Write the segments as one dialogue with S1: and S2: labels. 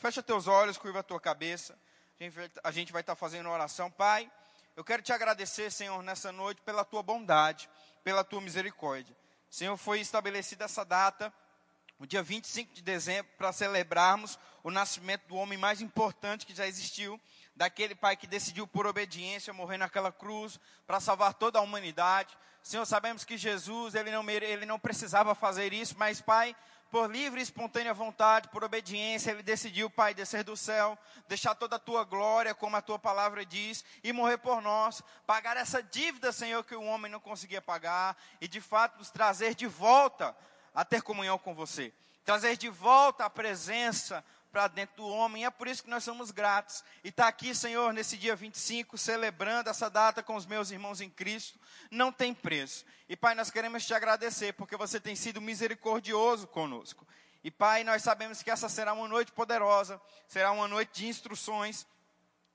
S1: Fecha teus olhos, curva a tua cabeça. A gente vai estar fazendo oração. Pai, eu quero te agradecer, Senhor, nessa noite, pela tua bondade, pela tua misericórdia. Senhor, foi estabelecida essa data, o dia 25 de dezembro, para celebrarmos o nascimento do homem mais importante que já existiu, daquele pai que decidiu por obediência morrer naquela cruz para salvar toda a humanidade. Senhor, sabemos que Jesus, ele não, ele não precisava fazer isso, mas, Pai, por livre e espontânea vontade, por obediência, ele decidiu, Pai, descer do céu, deixar toda a tua glória, como a tua palavra diz, e morrer por nós, pagar essa dívida, Senhor, que o homem não conseguia pagar, e de fato nos trazer de volta a ter comunhão com você, trazer de volta a presença para dentro do homem. É por isso que nós somos gratos. E está aqui, Senhor, nesse dia 25, celebrando essa data com os meus irmãos em Cristo, não tem preço. E Pai, nós queremos te agradecer, porque você tem sido misericordioso conosco. E Pai, nós sabemos que essa será uma noite poderosa, será uma noite de instruções,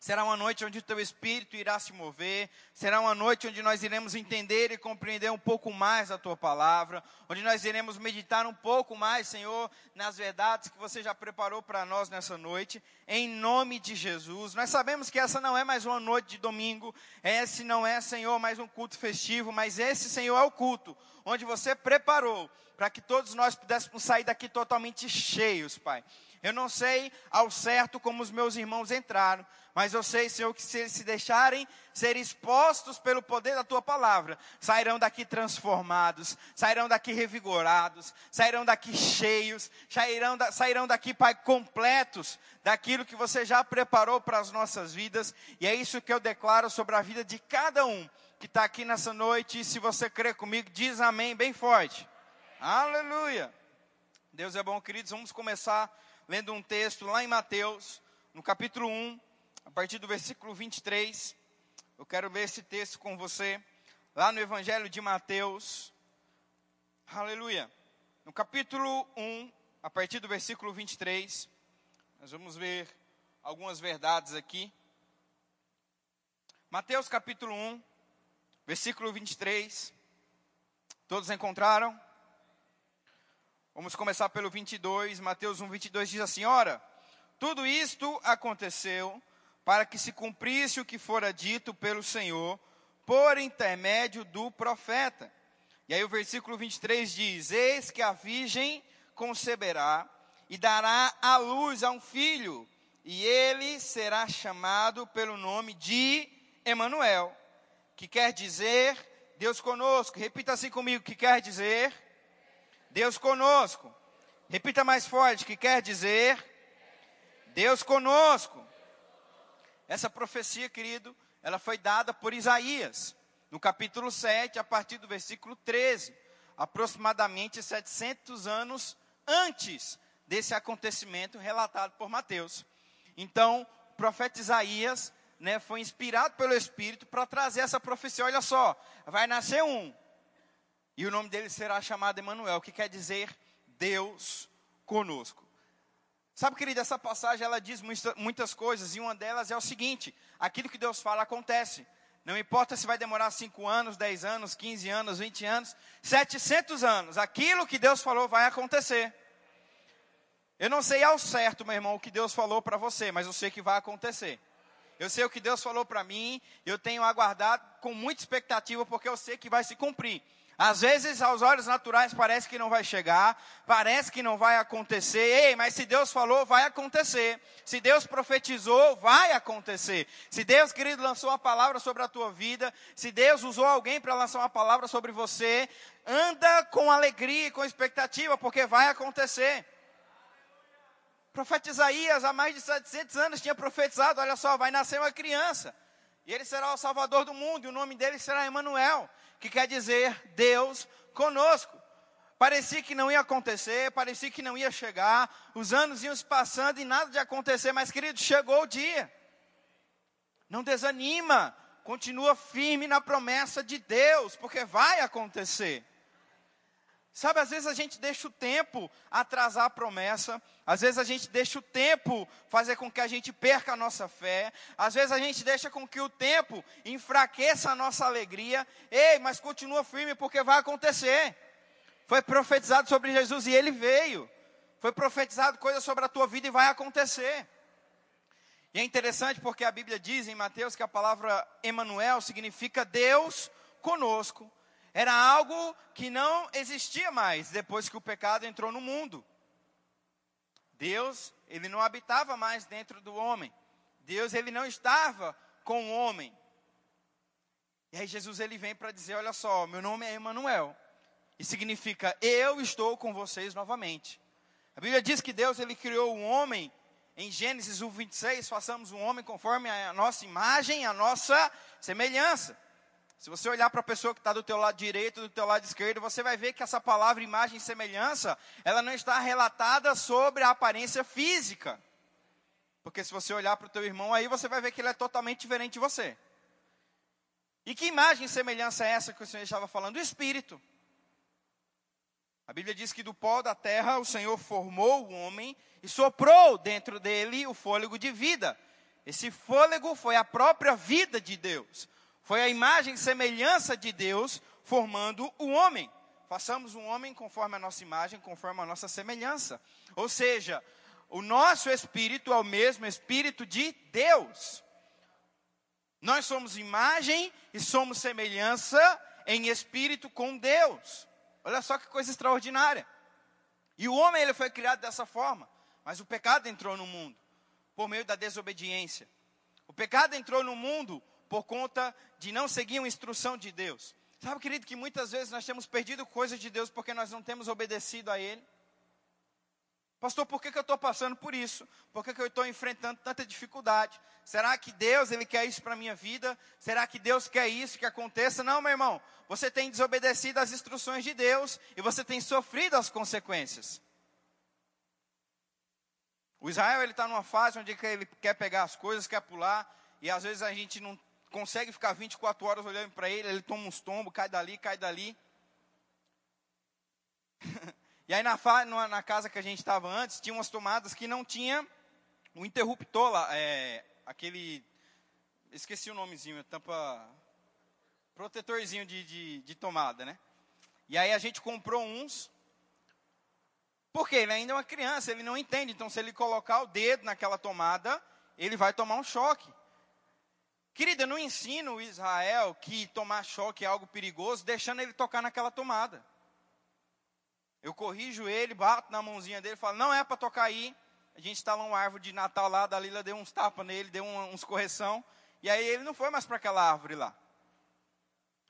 S1: Será uma noite onde o teu espírito irá se mover. Será uma noite onde nós iremos entender e compreender um pouco mais a tua palavra. Onde nós iremos meditar um pouco mais, Senhor, nas verdades que você já preparou para nós nessa noite. Em nome de Jesus. Nós sabemos que essa não é mais uma noite de domingo. Esse não é, Senhor, mais um culto festivo. Mas esse, Senhor, é o culto onde você preparou para que todos nós pudéssemos sair daqui totalmente cheios, Pai. Eu não sei ao certo como os meus irmãos entraram, mas eu sei, Senhor, que se eles se deixarem ser expostos pelo poder da tua palavra, sairão daqui transformados, sairão daqui revigorados, sairão daqui cheios, sairão, da, sairão daqui, Pai, completos daquilo que você já preparou para as nossas vidas, e é isso que eu declaro sobre a vida de cada um que está aqui nessa noite, e se você crê comigo, diz amém bem forte. Aleluia. Deus é bom, queridos. Vamos começar lendo um texto lá em Mateus, no capítulo 1, a partir do versículo 23. Eu quero ler esse texto com você, lá no Evangelho de Mateus. Aleluia. No capítulo 1, a partir do versículo 23, nós vamos ver algumas verdades aqui. Mateus capítulo 1, versículo 23. Todos encontraram? Vamos começar pelo 22, Mateus 1, 22 diz assim: Ora, tudo isto aconteceu para que se cumprisse o que fora dito pelo Senhor por intermédio do profeta. E aí o versículo 23 diz: Eis que a virgem conceberá e dará à luz a um filho, e ele será chamado pelo nome de Emanuel, que quer dizer Deus conosco. Repita assim comigo, que quer dizer Deus conosco. Repita mais forte, que quer dizer Deus conosco. Essa profecia, querido, ela foi dada por Isaías, no capítulo 7, a partir do versículo 13, aproximadamente 700 anos antes desse acontecimento relatado por Mateus. Então, o profeta Isaías né, foi inspirado pelo Espírito para trazer essa profecia. Olha só, vai nascer um, e o nome dele será chamado Emanuel, que quer dizer Deus conosco. Sabe, querida, essa passagem ela diz muitas coisas, e uma delas é o seguinte: aquilo que Deus fala acontece. Não importa se vai demorar 5 anos, 10 anos, 15 anos, 20 anos, 700 anos, aquilo que Deus falou vai acontecer. Eu não sei ao certo, meu irmão, o que Deus falou para você, mas eu sei que vai acontecer. Eu sei o que Deus falou para mim, eu tenho aguardado com muita expectativa, porque eu sei que vai se cumprir. Às vezes, aos olhos naturais, parece que não vai chegar, parece que não vai acontecer. Ei, mas se Deus falou, vai acontecer. Se Deus profetizou, vai acontecer. Se Deus, querido, lançou uma palavra sobre a tua vida, se Deus usou alguém para lançar uma palavra sobre você, anda com alegria e com expectativa, porque vai acontecer. Profeta Isaías, há mais de 700 anos, tinha profetizado: olha só, vai nascer uma criança, e ele será o salvador do mundo, e o nome dele será Emanuel que quer dizer Deus conosco. Parecia que não ia acontecer, parecia que não ia chegar, os anos iam se passando e nada de acontecer, mas querido, chegou o dia. Não desanima, continua firme na promessa de Deus, porque vai acontecer. Sabe, às vezes a gente deixa o tempo atrasar a promessa, às vezes a gente deixa o tempo fazer com que a gente perca a nossa fé, às vezes a gente deixa com que o tempo enfraqueça a nossa alegria. Ei, mas continua firme porque vai acontecer. Foi profetizado sobre Jesus e ele veio. Foi profetizado coisa sobre a tua vida e vai acontecer. E é interessante porque a Bíblia diz em Mateus que a palavra Emanuel significa Deus conosco. Era algo que não existia mais depois que o pecado entrou no mundo. Deus, ele não habitava mais dentro do homem. Deus, ele não estava com o homem. E aí Jesus ele vem para dizer, olha só, meu nome é Emanuel. E significa eu estou com vocês novamente. A Bíblia diz que Deus ele criou o homem em Gênesis 1, 26, façamos um homem conforme a nossa imagem, a nossa semelhança. Se você olhar para a pessoa que está do teu lado direito, do teu lado esquerdo, você vai ver que essa palavra imagem e semelhança, ela não está relatada sobre a aparência física. Porque se você olhar para o teu irmão aí, você vai ver que ele é totalmente diferente de você. E que imagem e semelhança é essa que o Senhor estava falando? O Espírito. A Bíblia diz que do pó da terra o Senhor formou o homem e soprou dentro dele o fôlego de vida. Esse fôlego foi a própria vida de Deus. Foi a imagem e semelhança de Deus formando o homem. Façamos um homem conforme a nossa imagem, conforme a nossa semelhança. Ou seja, o nosso espírito é o mesmo espírito de Deus. Nós somos imagem e somos semelhança em espírito com Deus. Olha só que coisa extraordinária. E o homem ele foi criado dessa forma, mas o pecado entrou no mundo por meio da desobediência. O pecado entrou no mundo por conta de não seguir uma instrução de Deus. Sabe, querido, que muitas vezes nós temos perdido coisas de Deus porque nós não temos obedecido a Ele. Pastor, por que, que eu estou passando por isso? Por que, que eu estou enfrentando tanta dificuldade? Será que Deus ele quer isso para a minha vida? Será que Deus quer isso que aconteça? Não, meu irmão. Você tem desobedecido às instruções de Deus e você tem sofrido as consequências. O Israel ele está numa fase onde ele quer pegar as coisas, quer pular e às vezes a gente não consegue ficar 24 horas olhando para ele, ele toma uns tombos, cai dali, cai dali. e aí na, na, casa que a gente estava antes, tinha umas tomadas que não tinha um interruptor lá, é, aquele, esqueci o nomezinho, tampa, protetorzinho de, de, de tomada, né? E aí a gente comprou uns, porque ele ainda é uma criança, ele não entende, então se ele colocar o dedo naquela tomada, ele vai tomar um choque. Querida, eu não ensino o Israel que tomar choque é algo perigoso, deixando ele tocar naquela tomada. Eu corrijo ele, bato na mãozinha dele, falo, não é para tocar aí. A gente instalou uma árvore de Natal lá, a Dalila deu uns tapas nele, deu uns correção, e aí ele não foi mais para aquela árvore lá.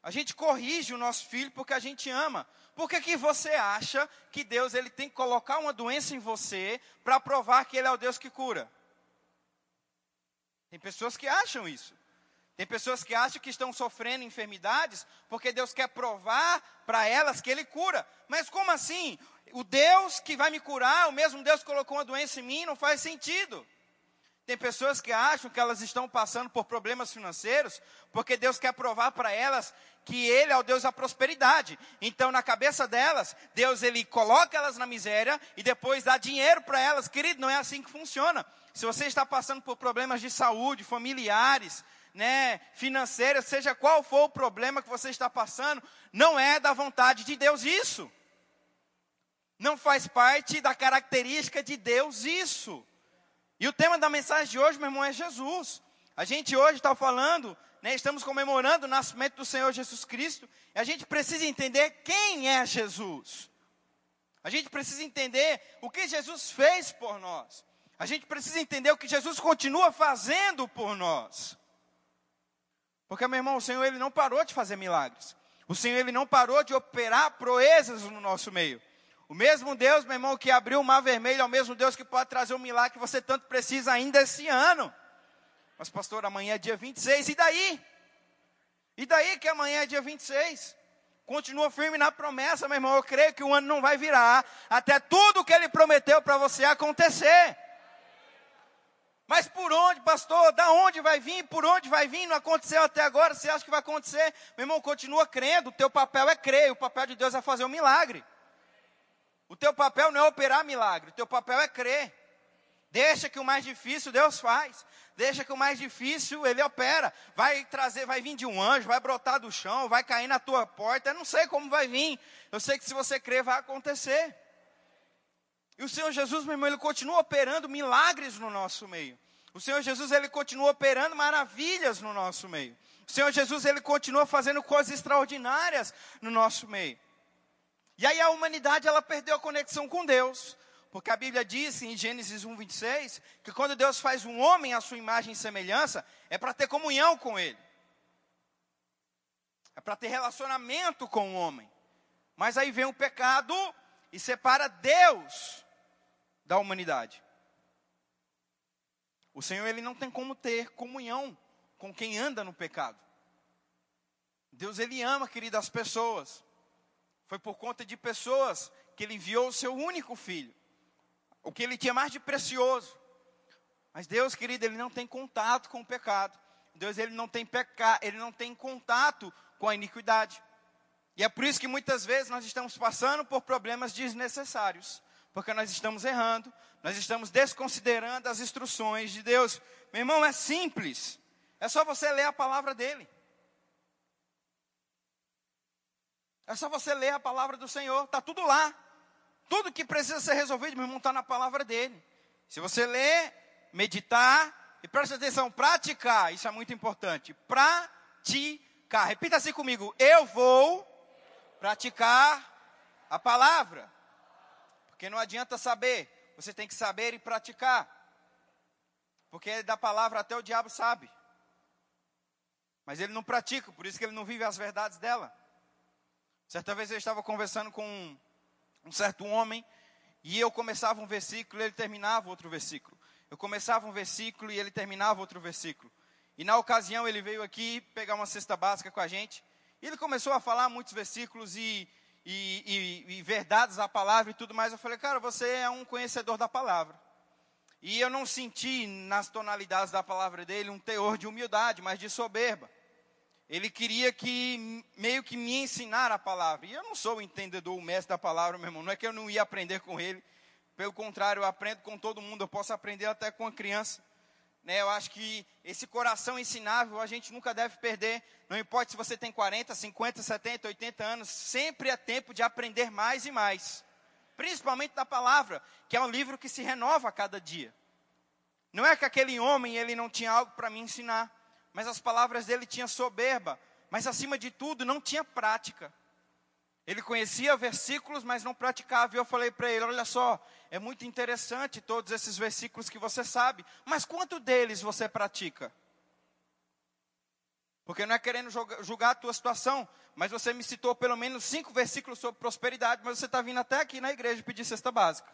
S1: A gente corrige o nosso filho porque a gente ama. Por que, que você acha que Deus ele tem que colocar uma doença em você para provar que Ele é o Deus que cura? Tem pessoas que acham isso. Tem pessoas que acham que estão sofrendo enfermidades porque Deus quer provar para elas que Ele cura. Mas como assim? O Deus que vai me curar, o mesmo Deus que colocou uma doença em mim, não faz sentido. Tem pessoas que acham que elas estão passando por problemas financeiros porque Deus quer provar para elas que Ele é o Deus da prosperidade. Então, na cabeça delas, Deus ele coloca elas na miséria e depois dá dinheiro para elas. Querido, não é assim que funciona. Se você está passando por problemas de saúde, familiares, né, financeira, seja qual for o problema que você está passando, não é da vontade de Deus isso. Não faz parte da característica de Deus isso. E o tema da mensagem de hoje, meu irmão, é Jesus. A gente hoje está falando, né, estamos comemorando o nascimento do Senhor Jesus Cristo, e a gente precisa entender quem é Jesus. A gente precisa entender o que Jesus fez por nós. A gente precisa entender o que Jesus continua fazendo por nós. Porque, meu irmão, o Senhor ele não parou de fazer milagres. O Senhor ele não parou de operar proezas no nosso meio. O mesmo Deus, meu irmão, que abriu o mar vermelho, é o mesmo Deus que pode trazer o milagre que você tanto precisa ainda esse ano. Mas, pastor, amanhã é dia 26, e daí? E daí que amanhã é dia 26? Continua firme na promessa, meu irmão. Eu creio que o ano não vai virar até tudo que ele prometeu para você acontecer. Mas por onde, pastor? Da onde vai vir? Por onde vai vir? Não aconteceu até agora, você acha que vai acontecer? Meu irmão, continua crendo, o teu papel é crer, o papel de Deus é fazer um milagre. O teu papel não é operar milagre, o teu papel é crer. Deixa que o mais difícil Deus faz. Deixa que o mais difícil ele opera. Vai trazer, vai vir de um anjo, vai brotar do chão, vai cair na tua porta. Eu não sei como vai vir. Eu sei que se você crer vai acontecer. E o Senhor Jesus, meu irmão, ele continua operando milagres no nosso meio. O Senhor Jesus, ele continua operando maravilhas no nosso meio. O Senhor Jesus, ele continua fazendo coisas extraordinárias no nosso meio. E aí a humanidade, ela perdeu a conexão com Deus. Porque a Bíblia diz em Gênesis 1, 26, que quando Deus faz um homem à sua imagem e semelhança, é para ter comunhão com ele. É para ter relacionamento com o homem. Mas aí vem o pecado e separa Deus da humanidade. O Senhor ele não tem como ter comunhão com quem anda no pecado. Deus ele ama, querido, as pessoas. Foi por conta de pessoas que ele enviou o seu único filho o que ele tinha mais de precioso. Mas Deus, querido, ele não tem contato com o pecado. Deus, ele não tem ele não tem contato com a iniquidade. E é por isso que muitas vezes nós estamos passando por problemas desnecessários, porque nós estamos errando, nós estamos desconsiderando as instruções de Deus. Meu irmão, é simples. É só você ler a palavra dele. É só você ler a palavra do Senhor, está tudo lá. Tudo que precisa ser resolvido, meu irmão, está na palavra dele. Se você ler, meditar e preste atenção, praticar, isso é muito importante. Praticar. Repita assim comigo: eu vou praticar a palavra. Porque não adianta saber, você tem que saber e praticar. Porque da palavra até o diabo sabe. Mas ele não pratica, por isso que ele não vive as verdades dela. Certa vez eu estava conversando com um certo homem, e eu começava um versículo e ele terminava outro versículo. Eu começava um versículo e ele terminava outro versículo. E na ocasião ele veio aqui pegar uma cesta básica com a gente. E ele começou a falar muitos versículos e, e, e, e verdades da palavra e tudo mais. Eu falei, cara, você é um conhecedor da palavra. E eu não senti nas tonalidades da palavra dele um teor de humildade, mas de soberba. Ele queria que meio que me ensinar a palavra. E eu não sou o entendedor, o mestre da palavra, meu irmão. Não é que eu não ia aprender com ele. Pelo contrário, eu aprendo com todo mundo. Eu posso aprender até com a criança. Né, eu acho que esse coração ensinável a gente nunca deve perder. Não importa se você tem 40, 50, 70, 80 anos, sempre é tempo de aprender mais e mais. Principalmente da palavra, que é um livro que se renova a cada dia. Não é que aquele homem ele não tinha algo para me ensinar mas as palavras dele tinham soberba, mas acima de tudo não tinha prática. Ele conhecia versículos, mas não praticava. E eu falei para ele: olha só, é muito interessante todos esses versículos que você sabe, mas quanto deles você pratica? Porque não é querendo julgar a tua situação, mas você me citou pelo menos cinco versículos sobre prosperidade, mas você está vindo até aqui na igreja pedir cesta básica.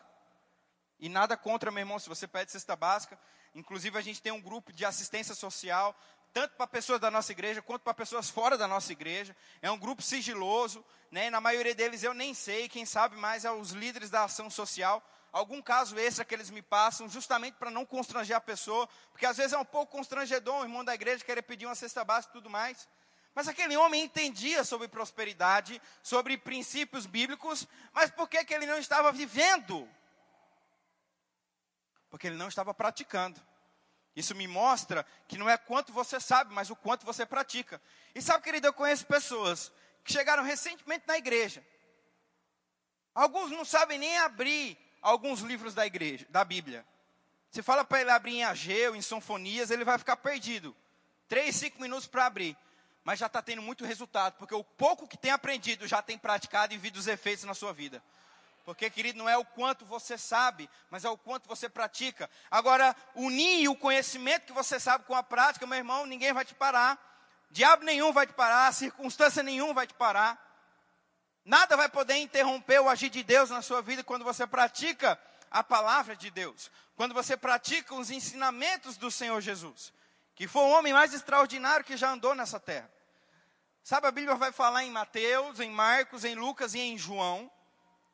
S1: E nada contra, meu irmão, se você pede cesta básica. Inclusive, a gente tem um grupo de assistência social tanto para pessoas da nossa igreja quanto para pessoas fora da nossa igreja. É um grupo sigiloso, né? Na maioria deles eu nem sei, quem sabe mais é os líderes da ação social. Algum caso extra que eles me passam, justamente para não constranger a pessoa, porque às vezes é um pouco constrangedor um irmão da igreja querer pedir uma cesta básica e tudo mais. Mas aquele homem entendia sobre prosperidade, sobre princípios bíblicos, mas por que, que ele não estava vivendo? Porque ele não estava praticando. Isso me mostra que não é quanto você sabe, mas o quanto você pratica. E sabe, querido, eu conheço pessoas que chegaram recentemente na igreja. Alguns não sabem nem abrir alguns livros da igreja, da Bíblia. Se fala para ele abrir em Ageu, em Sinfonias, ele vai ficar perdido. Três, cinco minutos para abrir. Mas já está tendo muito resultado, porque o pouco que tem aprendido já tem praticado e visto os efeitos na sua vida. Porque, querido, não é o quanto você sabe, mas é o quanto você pratica. Agora, unir o conhecimento que você sabe com a prática, meu irmão, ninguém vai te parar. Diabo nenhum vai te parar, circunstância nenhuma vai te parar. Nada vai poder interromper o agir de Deus na sua vida quando você pratica a palavra de Deus. Quando você pratica os ensinamentos do Senhor Jesus. Que foi o homem mais extraordinário que já andou nessa terra. Sabe, a Bíblia vai falar em Mateus, em Marcos, em Lucas e em João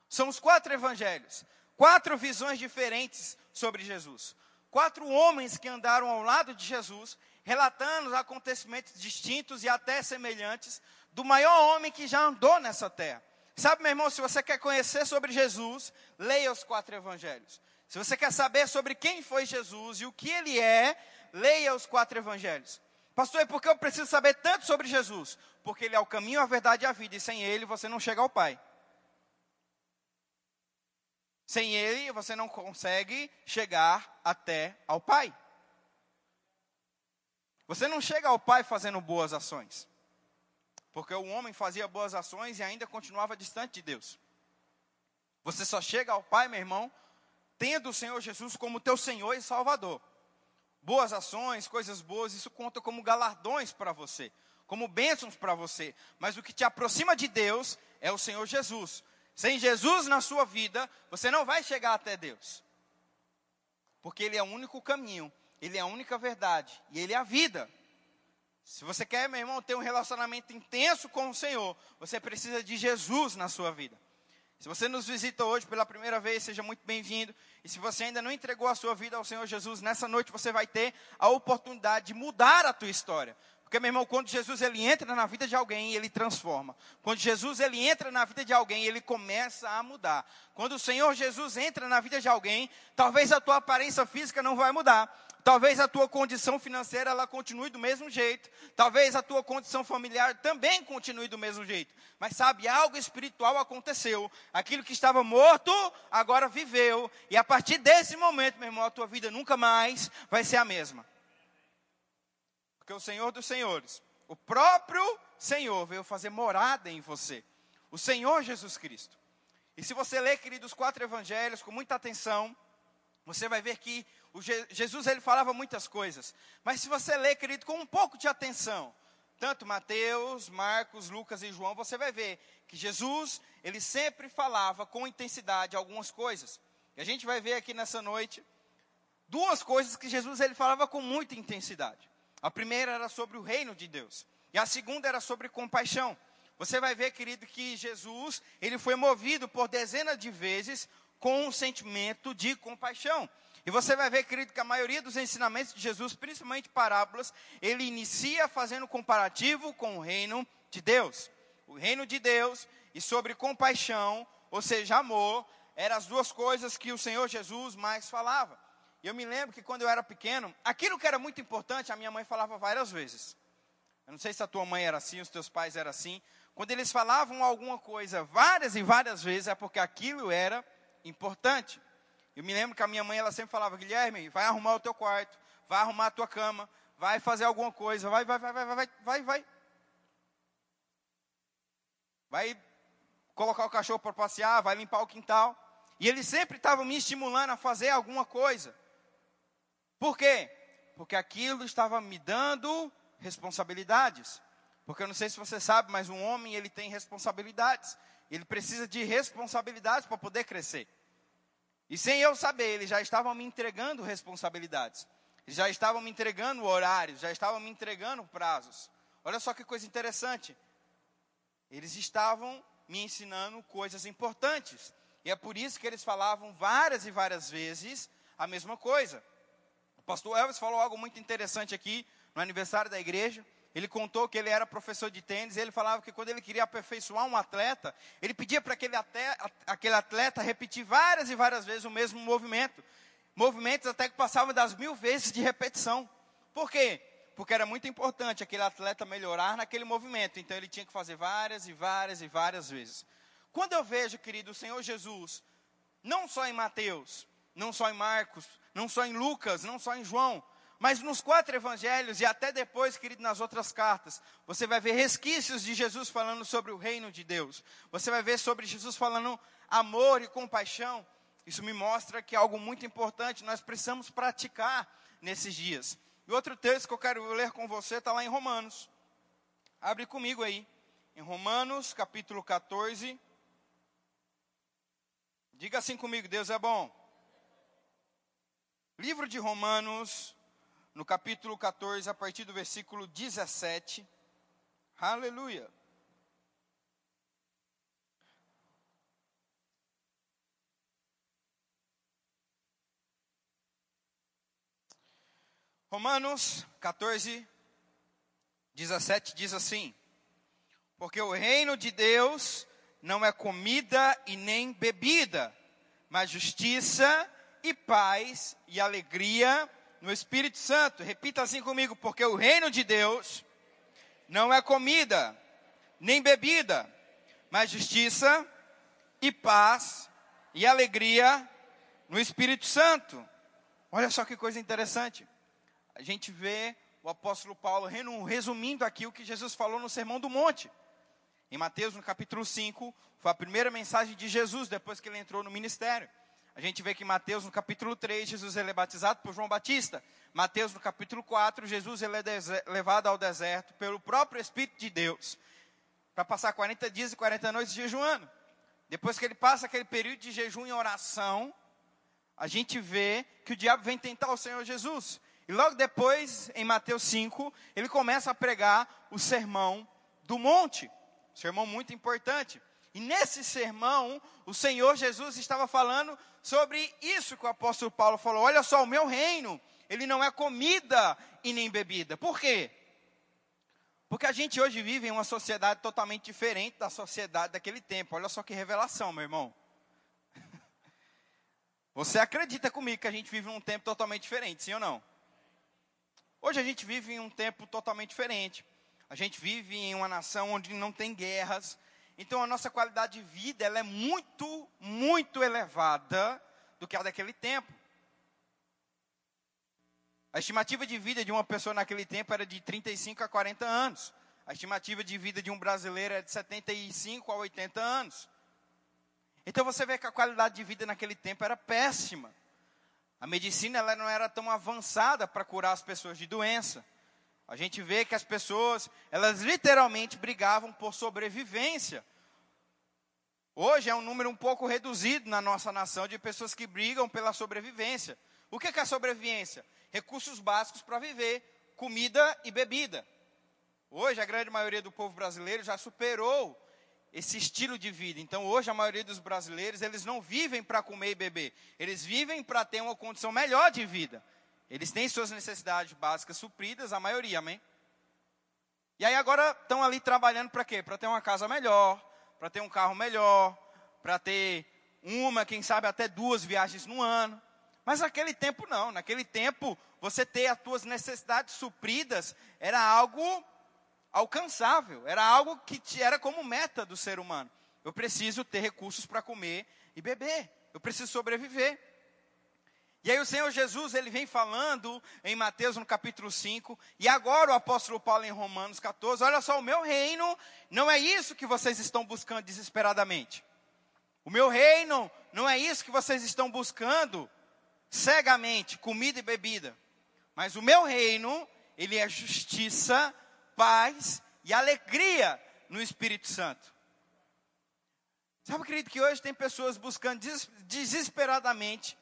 S1: são os quatro evangelhos, quatro visões diferentes sobre Jesus. Quatro homens que andaram ao lado de Jesus, relatando os acontecimentos distintos e até semelhantes do maior homem que já andou nessa terra. Sabe, meu irmão, se você quer conhecer sobre Jesus, leia os quatro evangelhos. Se você quer saber sobre quem foi Jesus e o que ele é, leia os quatro evangelhos. Pastor, e por que eu preciso saber tanto sobre Jesus? Porque ele é o caminho, a verdade e a vida, e sem ele você não chega ao Pai. Sem ele, você não consegue chegar até ao Pai. Você não chega ao Pai fazendo boas ações. Porque o homem fazia boas ações e ainda continuava distante de Deus. Você só chega ao Pai, meu irmão, tendo o Senhor Jesus como teu Senhor e Salvador. Boas ações, coisas boas, isso conta como galardões para você, como bênçãos para você. Mas o que te aproxima de Deus é o Senhor Jesus. Sem Jesus na sua vida, você não vai chegar até Deus. Porque Ele é o único caminho, Ele é a única verdade e Ele é a vida. Se você quer, meu irmão, ter um relacionamento intenso com o Senhor, você precisa de Jesus na sua vida. Se você nos visita hoje pela primeira vez, seja muito bem-vindo. E se você ainda não entregou a sua vida ao Senhor Jesus, nessa noite você vai ter a oportunidade de mudar a tua história. Porque, meu irmão, quando Jesus ele entra na vida de alguém, ele transforma. Quando Jesus ele entra na vida de alguém, ele começa a mudar. Quando o Senhor Jesus entra na vida de alguém, talvez a tua aparência física não vai mudar. Talvez a tua condição financeira ela continue do mesmo jeito. Talvez a tua condição familiar também continue do mesmo jeito. Mas sabe, algo espiritual aconteceu. Aquilo que estava morto, agora viveu. E a partir desse momento, meu irmão, a tua vida nunca mais vai ser a mesma. Porque o Senhor dos Senhores, o próprio Senhor veio fazer morada em você. O Senhor Jesus Cristo. E se você ler, queridos, quatro evangelhos com muita atenção, você vai ver que Je Jesus ele falava muitas coisas. Mas se você ler, querido, com um pouco de atenção, tanto Mateus, Marcos, Lucas e João, você vai ver que Jesus, ele sempre falava com intensidade algumas coisas. E a gente vai ver aqui nessa noite duas coisas que Jesus ele falava com muita intensidade. A primeira era sobre o reino de Deus. E a segunda era sobre compaixão. Você vai ver, querido, que Jesus, ele foi movido por dezenas de vezes com um sentimento de compaixão. E você vai ver, querido, que a maioria dos ensinamentos de Jesus, principalmente parábolas, ele inicia fazendo comparativo com o reino de Deus. O reino de Deus e sobre compaixão, ou seja, amor, eram as duas coisas que o Senhor Jesus mais falava. E eu me lembro que quando eu era pequeno, aquilo que era muito importante, a minha mãe falava várias vezes. Eu não sei se a tua mãe era assim, os teus pais eram assim. Quando eles falavam alguma coisa várias e várias vezes, é porque aquilo era importante. Eu me lembro que a minha mãe ela sempre falava: Guilherme, vai arrumar o teu quarto, vai arrumar a tua cama, vai fazer alguma coisa, vai, vai, vai, vai, vai, vai, vai. Vai colocar o cachorro para passear, vai limpar o quintal. E ele sempre estava me estimulando a fazer alguma coisa. Por quê? Porque aquilo estava me dando responsabilidades. Porque eu não sei se você sabe, mas um homem ele tem responsabilidades. Ele precisa de responsabilidades para poder crescer. E sem eu saber, eles já estavam me entregando responsabilidades. Já estavam me entregando horários, já estavam me entregando prazos. Olha só que coisa interessante. Eles estavam me ensinando coisas importantes. E é por isso que eles falavam várias e várias vezes a mesma coisa pastor Elvis falou algo muito interessante aqui no aniversário da igreja. Ele contou que ele era professor de tênis e ele falava que quando ele queria aperfeiçoar um atleta, ele pedia para aquele, aquele atleta repetir várias e várias vezes o mesmo movimento. Movimentos até que passavam das mil vezes de repetição. Por quê? Porque era muito importante aquele atleta melhorar naquele movimento. Então ele tinha que fazer várias e várias e várias vezes. Quando eu vejo, querido, o Senhor Jesus, não só em Mateus, não só em Marcos, não só em Lucas, não só em João, mas nos quatro evangelhos e até depois, querido, nas outras cartas, você vai ver resquícios de Jesus falando sobre o reino de Deus. Você vai ver sobre Jesus falando amor e compaixão. Isso me mostra que é algo muito importante, nós precisamos praticar nesses dias. E outro texto que eu quero ler com você está lá em Romanos. Abre comigo aí. Em Romanos, capítulo 14. Diga assim comigo: Deus é bom. Livro de Romanos, no capítulo 14, a partir do versículo 17. Aleluia. Romanos 14, 17 diz assim: Porque o reino de Deus não é comida e nem bebida, mas justiça, e paz e alegria no Espírito Santo. Repita assim comigo, porque o reino de Deus não é comida, nem bebida, mas justiça e paz e alegria no Espírito Santo. Olha só que coisa interessante. A gente vê o apóstolo Paulo resumindo aqui o que Jesus falou no Sermão do Monte. Em Mateus, no capítulo 5, foi a primeira mensagem de Jesus depois que ele entrou no ministério. A gente vê que em Mateus, no capítulo 3, Jesus ele é batizado por João Batista. Mateus, no capítulo 4, Jesus ele é levado ao deserto pelo próprio Espírito de Deus para passar 40 dias e 40 noites jejuando. Depois que ele passa aquele período de jejum e oração, a gente vê que o diabo vem tentar o Senhor Jesus. E logo depois, em Mateus 5, ele começa a pregar o sermão do monte. Sermão muito importante. E nesse sermão, o Senhor Jesus estava falando sobre isso que o apóstolo Paulo falou. Olha só, o meu reino, ele não é comida e nem bebida. Por quê? Porque a gente hoje vive em uma sociedade totalmente diferente da sociedade daquele tempo. Olha só que revelação, meu irmão. Você acredita comigo que a gente vive em um tempo totalmente diferente, sim ou não? Hoje a gente vive em um tempo totalmente diferente. A gente vive em uma nação onde não tem guerras. Então a nossa qualidade de vida ela é muito, muito elevada do que a daquele tempo. A estimativa de vida de uma pessoa naquele tempo era de 35 a 40 anos. A estimativa de vida de um brasileiro é de 75 a 80 anos. Então você vê que a qualidade de vida naquele tempo era péssima. A medicina ela não era tão avançada para curar as pessoas de doença. A gente vê que as pessoas, elas literalmente brigavam por sobrevivência. Hoje é um número um pouco reduzido na nossa nação de pessoas que brigam pela sobrevivência. O que é a sobrevivência? recursos básicos para viver, comida e bebida. Hoje, a grande maioria do povo brasileiro já superou esse estilo de vida. Então, hoje, a maioria dos brasileiros, eles não vivem para comer e beber. Eles vivem para ter uma condição melhor de vida. Eles têm suas necessidades básicas supridas, a maioria, amém? E aí agora estão ali trabalhando para quê? Para ter uma casa melhor, para ter um carro melhor, para ter uma, quem sabe até duas viagens no ano. Mas naquele tempo não, naquele tempo você ter as suas necessidades supridas era algo alcançável, era algo que era como meta do ser humano. Eu preciso ter recursos para comer e beber, eu preciso sobreviver. E aí o Senhor Jesus, ele vem falando em Mateus no capítulo 5, e agora o apóstolo Paulo em Romanos 14, olha só, o meu reino não é isso que vocês estão buscando desesperadamente. O meu reino não é isso que vocês estão buscando cegamente comida e bebida. Mas o meu reino, ele é justiça, paz e alegria no Espírito Santo. Sabe, querido, que hoje tem pessoas buscando des desesperadamente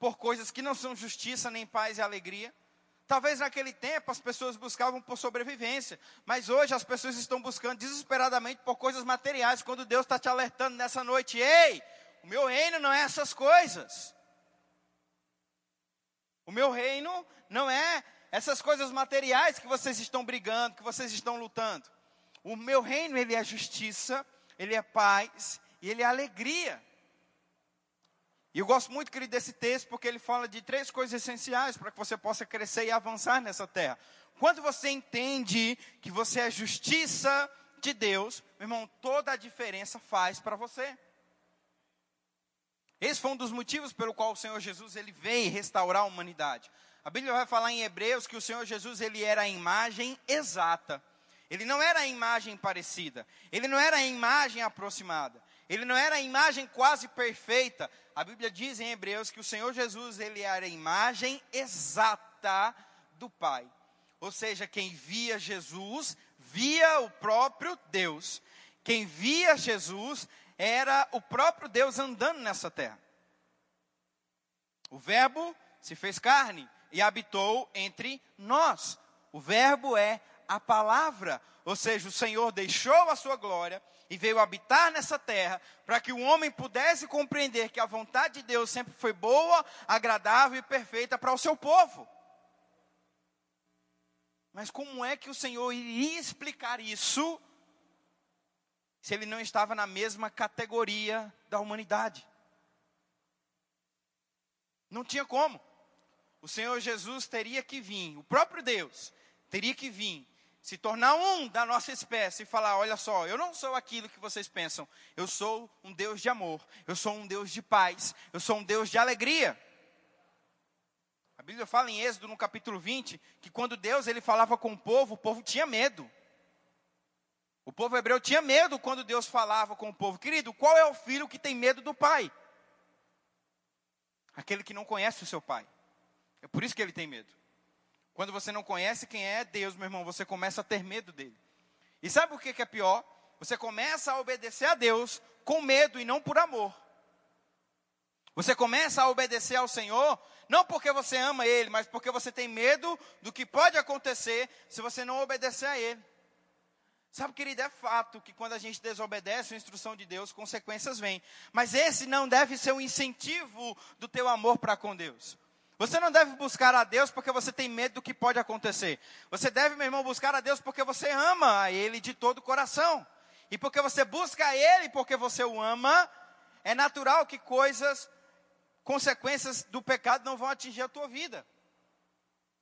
S1: por coisas que não são justiça, nem paz e alegria. Talvez naquele tempo as pessoas buscavam por sobrevivência, mas hoje as pessoas estão buscando desesperadamente por coisas materiais. Quando Deus está te alertando nessa noite, ei, o meu reino não é essas coisas. O meu reino não é essas coisas materiais que vocês estão brigando, que vocês estão lutando. O meu reino, ele é justiça, ele é paz e ele é alegria. E eu gosto muito, querido, desse texto, porque ele fala de três coisas essenciais para que você possa crescer e avançar nessa terra. Quando você entende que você é justiça de Deus, meu irmão, toda a diferença faz para você. Esse foi um dos motivos pelo qual o Senhor Jesus ele veio restaurar a humanidade. A Bíblia vai falar em Hebreus que o Senhor Jesus ele era a imagem exata. Ele não era a imagem parecida. Ele não era a imagem aproximada. Ele não era a imagem quase perfeita. A Bíblia diz em Hebreus que o Senhor Jesus ele era a imagem exata do Pai. Ou seja, quem via Jesus via o próprio Deus. Quem via Jesus era o próprio Deus andando nessa terra. O Verbo se fez carne e habitou entre nós. O Verbo é a palavra, ou seja, o Senhor deixou a sua glória e veio habitar nessa terra para que o homem pudesse compreender que a vontade de Deus sempre foi boa, agradável e perfeita para o seu povo. Mas como é que o Senhor iria explicar isso se ele não estava na mesma categoria da humanidade. Não tinha como. O Senhor Jesus teria que vir, o próprio Deus teria que vir se tornar um da nossa espécie e falar: olha só, eu não sou aquilo que vocês pensam, eu sou um Deus de amor, eu sou um Deus de paz, eu sou um Deus de alegria. A Bíblia fala em Êxodo, no capítulo 20, que quando Deus ele falava com o povo, o povo tinha medo. O povo hebreu tinha medo quando Deus falava com o povo. Querido, qual é o filho que tem medo do pai? Aquele que não conhece o seu pai. É por isso que ele tem medo. Quando você não conhece quem é Deus, meu irmão, você começa a ter medo dele. E sabe o que é pior? Você começa a obedecer a Deus com medo e não por amor. Você começa a obedecer ao Senhor, não porque você ama Ele, mas porque você tem medo do que pode acontecer se você não obedecer a Ele. Sabe, querido, é fato que quando a gente desobedece a instrução de Deus, consequências vêm. Mas esse não deve ser o incentivo do teu amor para com Deus. Você não deve buscar a Deus porque você tem medo do que pode acontecer. Você deve, meu irmão, buscar a Deus porque você ama a Ele de todo o coração. E porque você busca a Ele porque você o ama, é natural que coisas, consequências do pecado não vão atingir a tua vida.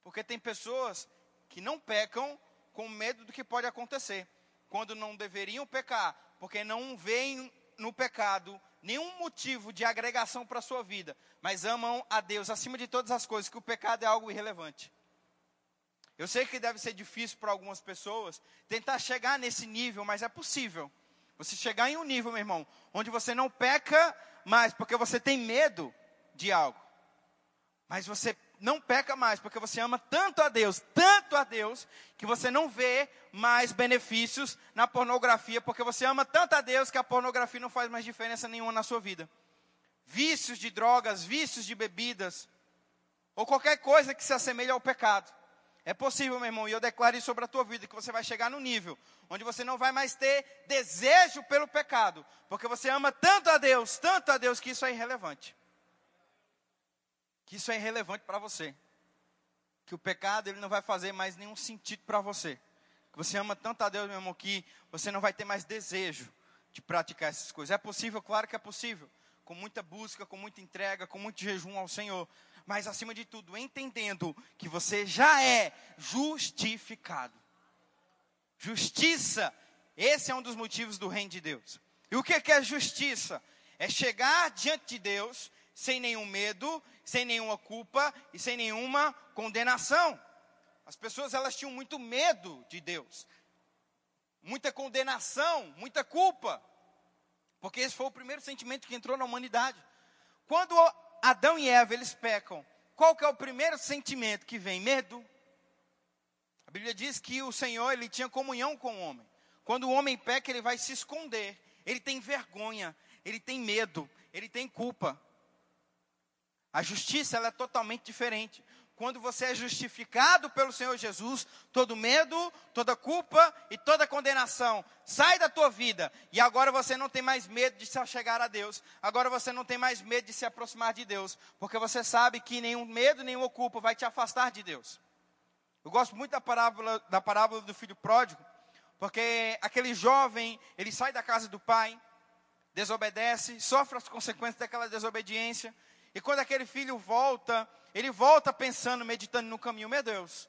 S1: Porque tem pessoas que não pecam com medo do que pode acontecer. Quando não deveriam pecar, porque não veem no pecado nenhum motivo de agregação para a sua vida, mas amam a Deus acima de todas as coisas, que o pecado é algo irrelevante. Eu sei que deve ser difícil para algumas pessoas tentar chegar nesse nível, mas é possível. Você chegar em um nível, meu irmão, onde você não peca mais porque você tem medo de algo, mas você não peca mais, porque você ama tanto a Deus, tanto a Deus, que você não vê mais benefícios na pornografia, porque você ama tanto a Deus que a pornografia não faz mais diferença nenhuma na sua vida. Vícios de drogas, vícios de bebidas, ou qualquer coisa que se assemelhe ao pecado. É possível, meu irmão, e eu declaro isso sobre a tua vida, que você vai chegar no nível onde você não vai mais ter desejo pelo pecado, porque você ama tanto a Deus, tanto a Deus, que isso é irrelevante que isso é irrelevante para você. Que o pecado ele não vai fazer mais nenhum sentido para você. Que você ama tanto a Deus, meu irmão, que você não vai ter mais desejo de praticar essas coisas. É possível? Claro que é possível. Com muita busca, com muita entrega, com muito jejum ao Senhor. Mas acima de tudo, entendendo que você já é justificado. Justiça, esse é um dos motivos do reino de Deus. E o que é justiça? É chegar diante de Deus sem nenhum medo, sem nenhuma culpa e sem nenhuma condenação. As pessoas elas tinham muito medo de Deus, muita condenação, muita culpa, porque esse foi o primeiro sentimento que entrou na humanidade. Quando Adão e Eva eles pecam, qual que é o primeiro sentimento que vem? Medo. A Bíblia diz que o Senhor ele tinha comunhão com o homem. Quando o homem peca, ele vai se esconder. Ele tem vergonha, ele tem medo, ele tem culpa. A justiça ela é totalmente diferente. Quando você é justificado pelo Senhor Jesus, todo medo, toda culpa e toda condenação sai da tua vida. E agora você não tem mais medo de se chegar a Deus. Agora você não tem mais medo de se aproximar de Deus. Porque você sabe que nenhum medo, nenhuma culpa vai te afastar de Deus. Eu gosto muito da parábola, da parábola do filho pródigo. Porque aquele jovem, ele sai da casa do pai, desobedece, sofre as consequências daquela desobediência e quando aquele filho volta, ele volta pensando, meditando no caminho, meu Deus,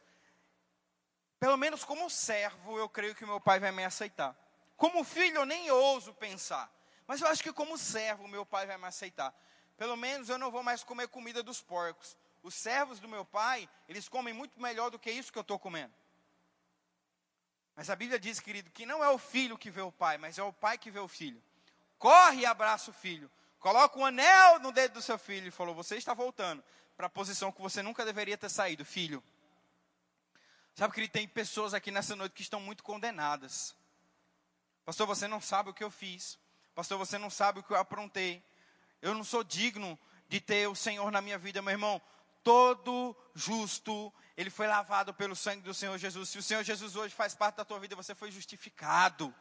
S1: pelo menos como servo, eu creio que meu pai vai me aceitar. Como filho, eu nem ouso pensar. Mas eu acho que como servo, meu pai vai me aceitar. Pelo menos eu não vou mais comer comida dos porcos. Os servos do meu pai, eles comem muito melhor do que isso que eu estou comendo. Mas a Bíblia diz, querido, que não é o filho que vê o pai, mas é o pai que vê o filho. Corre e abraça o filho. Coloca um anel no dedo do seu filho e falou: Você está voltando para a posição que você nunca deveria ter saído, filho. Sabe que tem pessoas aqui nessa noite que estão muito condenadas. Pastor, você não sabe o que eu fiz. Pastor, você não sabe o que eu aprontei. Eu não sou digno de ter o Senhor na minha vida, meu irmão. Todo justo, ele foi lavado pelo sangue do Senhor Jesus. Se o Senhor Jesus hoje faz parte da tua vida, você foi justificado.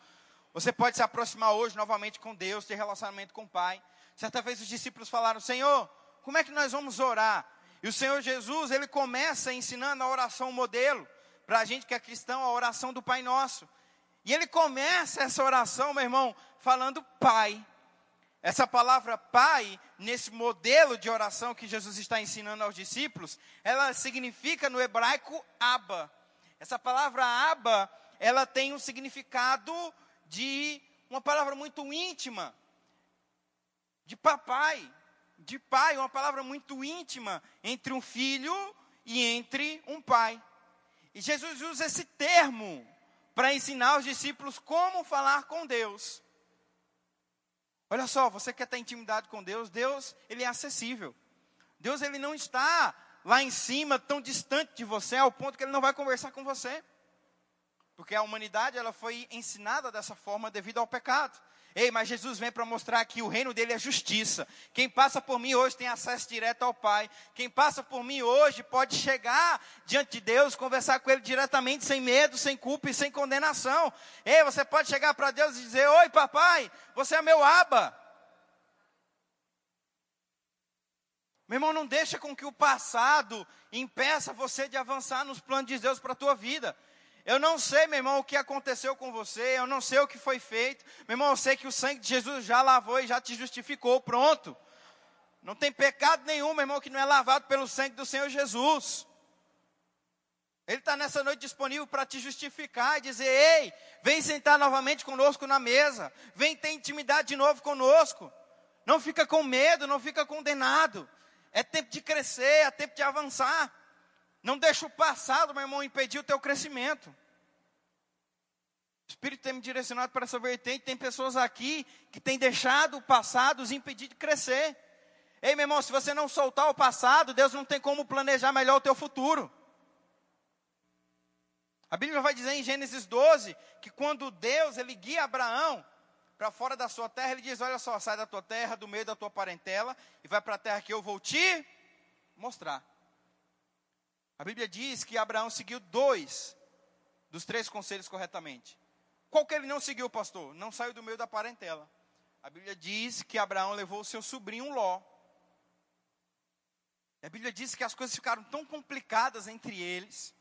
S1: Você pode se aproximar hoje novamente com Deus, ter relacionamento com o Pai. Certa vez os discípulos falaram: Senhor, como é que nós vamos orar? E o Senhor Jesus, ele começa ensinando a oração modelo, para a gente que é cristão, a oração do Pai Nosso. E ele começa essa oração, meu irmão, falando Pai. Essa palavra Pai, nesse modelo de oração que Jesus está ensinando aos discípulos, ela significa no hebraico Abba. Essa palavra aba, ela tem um significado de uma palavra muito íntima, de papai, de pai, uma palavra muito íntima entre um filho e entre um pai. E Jesus usa esse termo para ensinar os discípulos como falar com Deus. Olha só, você quer ter intimidade com Deus? Deus, ele é acessível. Deus, ele não está lá em cima, tão distante de você, ao ponto que ele não vai conversar com você. Porque a humanidade, ela foi ensinada dessa forma devido ao pecado. Ei, mas Jesus vem para mostrar que o reino dele é justiça. Quem passa por mim hoje tem acesso direto ao Pai. Quem passa por mim hoje pode chegar diante de Deus, conversar com Ele diretamente, sem medo, sem culpa e sem condenação. Ei, você pode chegar para Deus e dizer: Oi, papai, você é meu aba. Meu irmão, não deixa com que o passado impeça você de avançar nos planos de Deus para a tua vida. Eu não sei, meu irmão, o que aconteceu com você, eu não sei o que foi feito. Meu irmão, eu sei que o sangue de Jesus já lavou e já te justificou, pronto. Não tem pecado nenhum, meu irmão, que não é lavado pelo sangue do Senhor Jesus. Ele está nessa noite disponível para te justificar e dizer: ei, vem sentar novamente conosco na mesa, vem ter intimidade de novo conosco. Não fica com medo, não fica condenado. É tempo de crescer, é tempo de avançar. Não deixa o passado, meu irmão, impedir o teu crescimento. O Espírito tem me direcionado para essa vertente. Tem pessoas aqui que têm deixado o passado os impedir de crescer. Ei, meu irmão, se você não soltar o passado, Deus não tem como planejar melhor o teu futuro. A Bíblia vai dizer em Gênesis 12 que quando Deus ele guia Abraão para fora da sua terra, ele diz: Olha só, sai da tua terra, do meio da tua parentela, e vai para a terra que eu vou te mostrar. A Bíblia diz que Abraão seguiu dois dos três conselhos corretamente. Qual que ele não seguiu, pastor? Não saiu do meio da parentela. A Bíblia diz que Abraão levou o seu sobrinho Ló. A Bíblia diz que as coisas ficaram tão complicadas entre eles,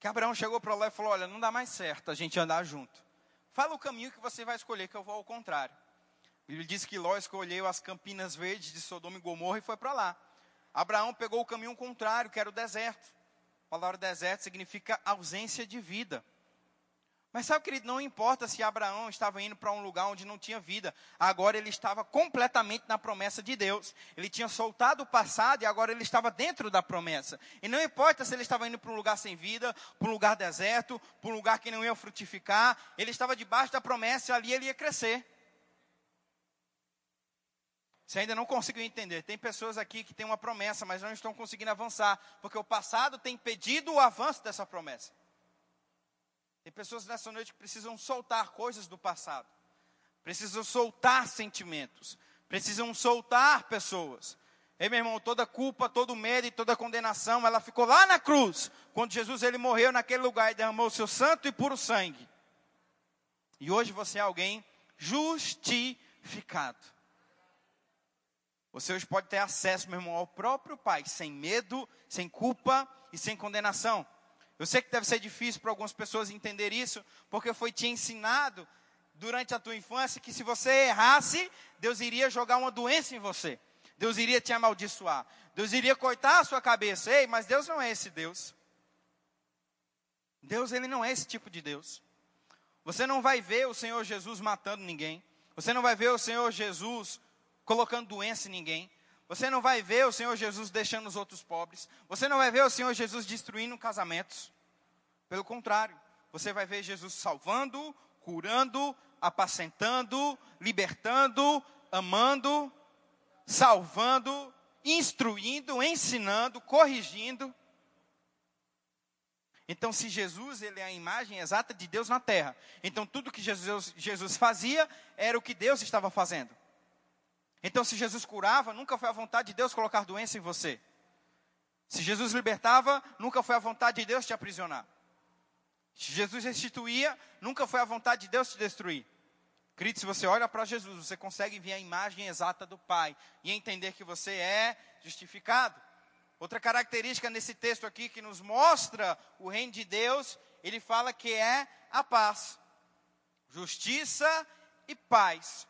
S1: que Abraão chegou para Ló e falou: Olha, não dá mais certo a gente andar junto. Fala o caminho que você vai escolher, que eu vou ao contrário. A Bíblia diz que Ló escolheu as campinas verdes de Sodoma e Gomorra e foi para lá. Abraão pegou o caminho contrário, que era o deserto. A palavra deserto significa ausência de vida. Mas sabe, querido, não importa se Abraão estava indo para um lugar onde não tinha vida, agora ele estava completamente na promessa de Deus. Ele tinha soltado o passado e agora ele estava dentro da promessa. E não importa se ele estava indo para um lugar sem vida, para um lugar deserto, para um lugar que não ia frutificar, ele estava debaixo da promessa e ali ele ia crescer. Você ainda não conseguiu entender. Tem pessoas aqui que têm uma promessa, mas não estão conseguindo avançar, porque o passado tem impedido o avanço dessa promessa. Tem pessoas nessa noite que precisam soltar coisas do passado, precisam soltar sentimentos, precisam soltar pessoas. Ei, meu irmão, toda culpa, todo medo e toda condenação, ela ficou lá na cruz, quando Jesus ele morreu naquele lugar e derramou o seu santo e puro sangue. E hoje você é alguém justificado. Você hoje pode ter acesso, meu irmão, ao próprio Pai, sem medo, sem culpa e sem condenação. Eu sei que deve ser difícil para algumas pessoas entender isso, porque foi te ensinado durante a tua infância que se você errasse, Deus iria jogar uma doença em você. Deus iria te amaldiçoar. Deus iria cortar a sua cabeça. Ei, mas Deus não é esse Deus. Deus, ele não é esse tipo de Deus. Você não vai ver o Senhor Jesus matando ninguém. Você não vai ver o Senhor Jesus colocando doença em ninguém. Você não vai ver o Senhor Jesus deixando os outros pobres. Você não vai ver o Senhor Jesus destruindo casamentos. Pelo contrário, você vai ver Jesus salvando, curando, apacentando, libertando, amando, salvando, instruindo, ensinando, corrigindo. Então, se Jesus ele é a imagem exata de Deus na terra, então tudo que Jesus, Jesus fazia era o que Deus estava fazendo. Então, se Jesus curava, nunca foi a vontade de Deus colocar doença em você. Se Jesus libertava, nunca foi a vontade de Deus te aprisionar. Se Jesus restituía, nunca foi a vontade de Deus te destruir. Querido, se você olha para Jesus, você consegue ver a imagem exata do Pai e entender que você é justificado. Outra característica nesse texto aqui que nos mostra o reino de Deus, ele fala que é a paz, justiça e paz.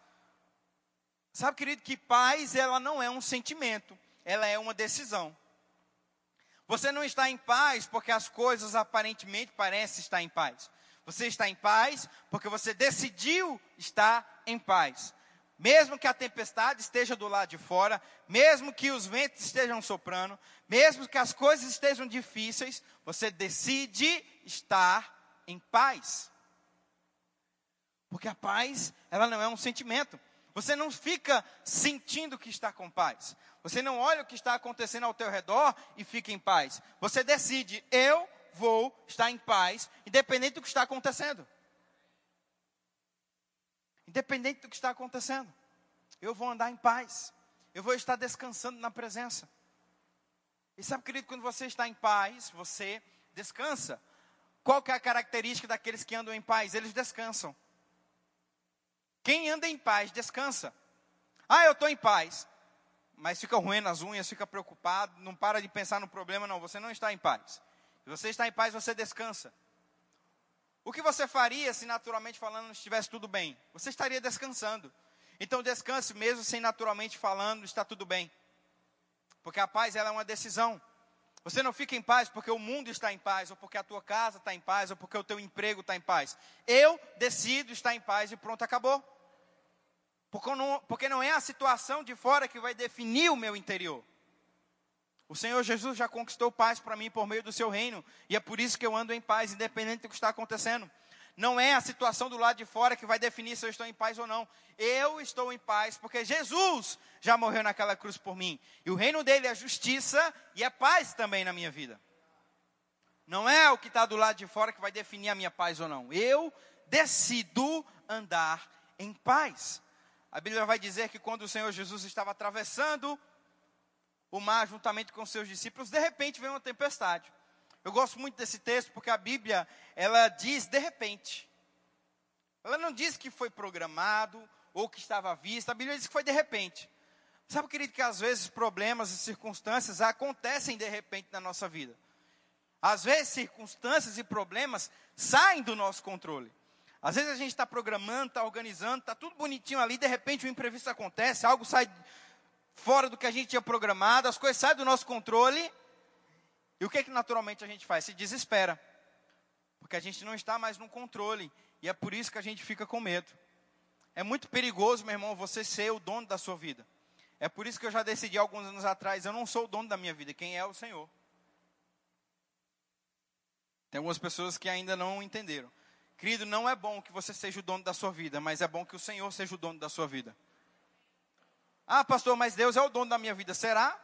S1: Sabe, querido, que paz ela não é um sentimento, ela é uma decisão. Você não está em paz porque as coisas aparentemente parecem estar em paz. Você está em paz porque você decidiu estar em paz. Mesmo que a tempestade esteja do lado de fora, mesmo que os ventos estejam soprando, mesmo que as coisas estejam difíceis, você decide estar em paz. Porque a paz, ela não é um sentimento. Você não fica sentindo que está com paz. Você não olha o que está acontecendo ao teu redor e fica em paz. Você decide, eu vou estar em paz, independente do que está acontecendo. Independente do que está acontecendo. Eu vou andar em paz. Eu vou estar descansando na presença. E sabe, querido, quando você está em paz, você descansa. Qual que é a característica daqueles que andam em paz? Eles descansam. Quem anda em paz, descansa. Ah, eu estou em paz. Mas fica ruim nas unhas, fica preocupado, não para de pensar no problema, não. Você não está em paz. Se você está em paz, você descansa. O que você faria se naturalmente falando não estivesse tudo bem? Você estaria descansando. Então descanse mesmo sem naturalmente falando, está tudo bem. Porque a paz ela é uma decisão. Você não fica em paz porque o mundo está em paz, ou porque a tua casa está em paz, ou porque o teu emprego está em paz. Eu decido estar em paz e pronto, acabou. Porque não, porque não é a situação de fora que vai definir o meu interior. O Senhor Jesus já conquistou paz para mim por meio do seu reino, e é por isso que eu ando em paz, independente do que está acontecendo. Não é a situação do lado de fora que vai definir se eu estou em paz ou não. Eu estou em paz porque Jesus já morreu naquela cruz por mim. E o reino dele é justiça e é paz também na minha vida. Não é o que está do lado de fora que vai definir a minha paz ou não. Eu decido andar em paz. A Bíblia vai dizer que quando o Senhor Jesus estava atravessando o mar juntamente com seus discípulos, de repente veio uma tempestade. Eu gosto muito desse texto porque a Bíblia, ela diz de repente. Ela não diz que foi programado ou que estava à vista, a Bíblia diz que foi de repente. Sabe, querido, que às vezes problemas e circunstâncias acontecem de repente na nossa vida. Às vezes circunstâncias e problemas saem do nosso controle. Às vezes a gente está programando, está organizando, está tudo bonitinho ali, de repente um imprevisto acontece, algo sai fora do que a gente tinha programado, as coisas saem do nosso controle e o que, é que naturalmente a gente faz? Se desespera. Porque a gente não está mais no controle. E é por isso que a gente fica com medo. É muito perigoso, meu irmão, você ser o dono da sua vida. É por isso que eu já decidi alguns anos atrás, eu não sou o dono da minha vida, quem é o Senhor. Tem algumas pessoas que ainda não entenderam. Querido, não é bom que você seja o dono da sua vida, mas é bom que o Senhor seja o dono da sua vida. Ah, pastor, mas Deus é o dono da minha vida. Será?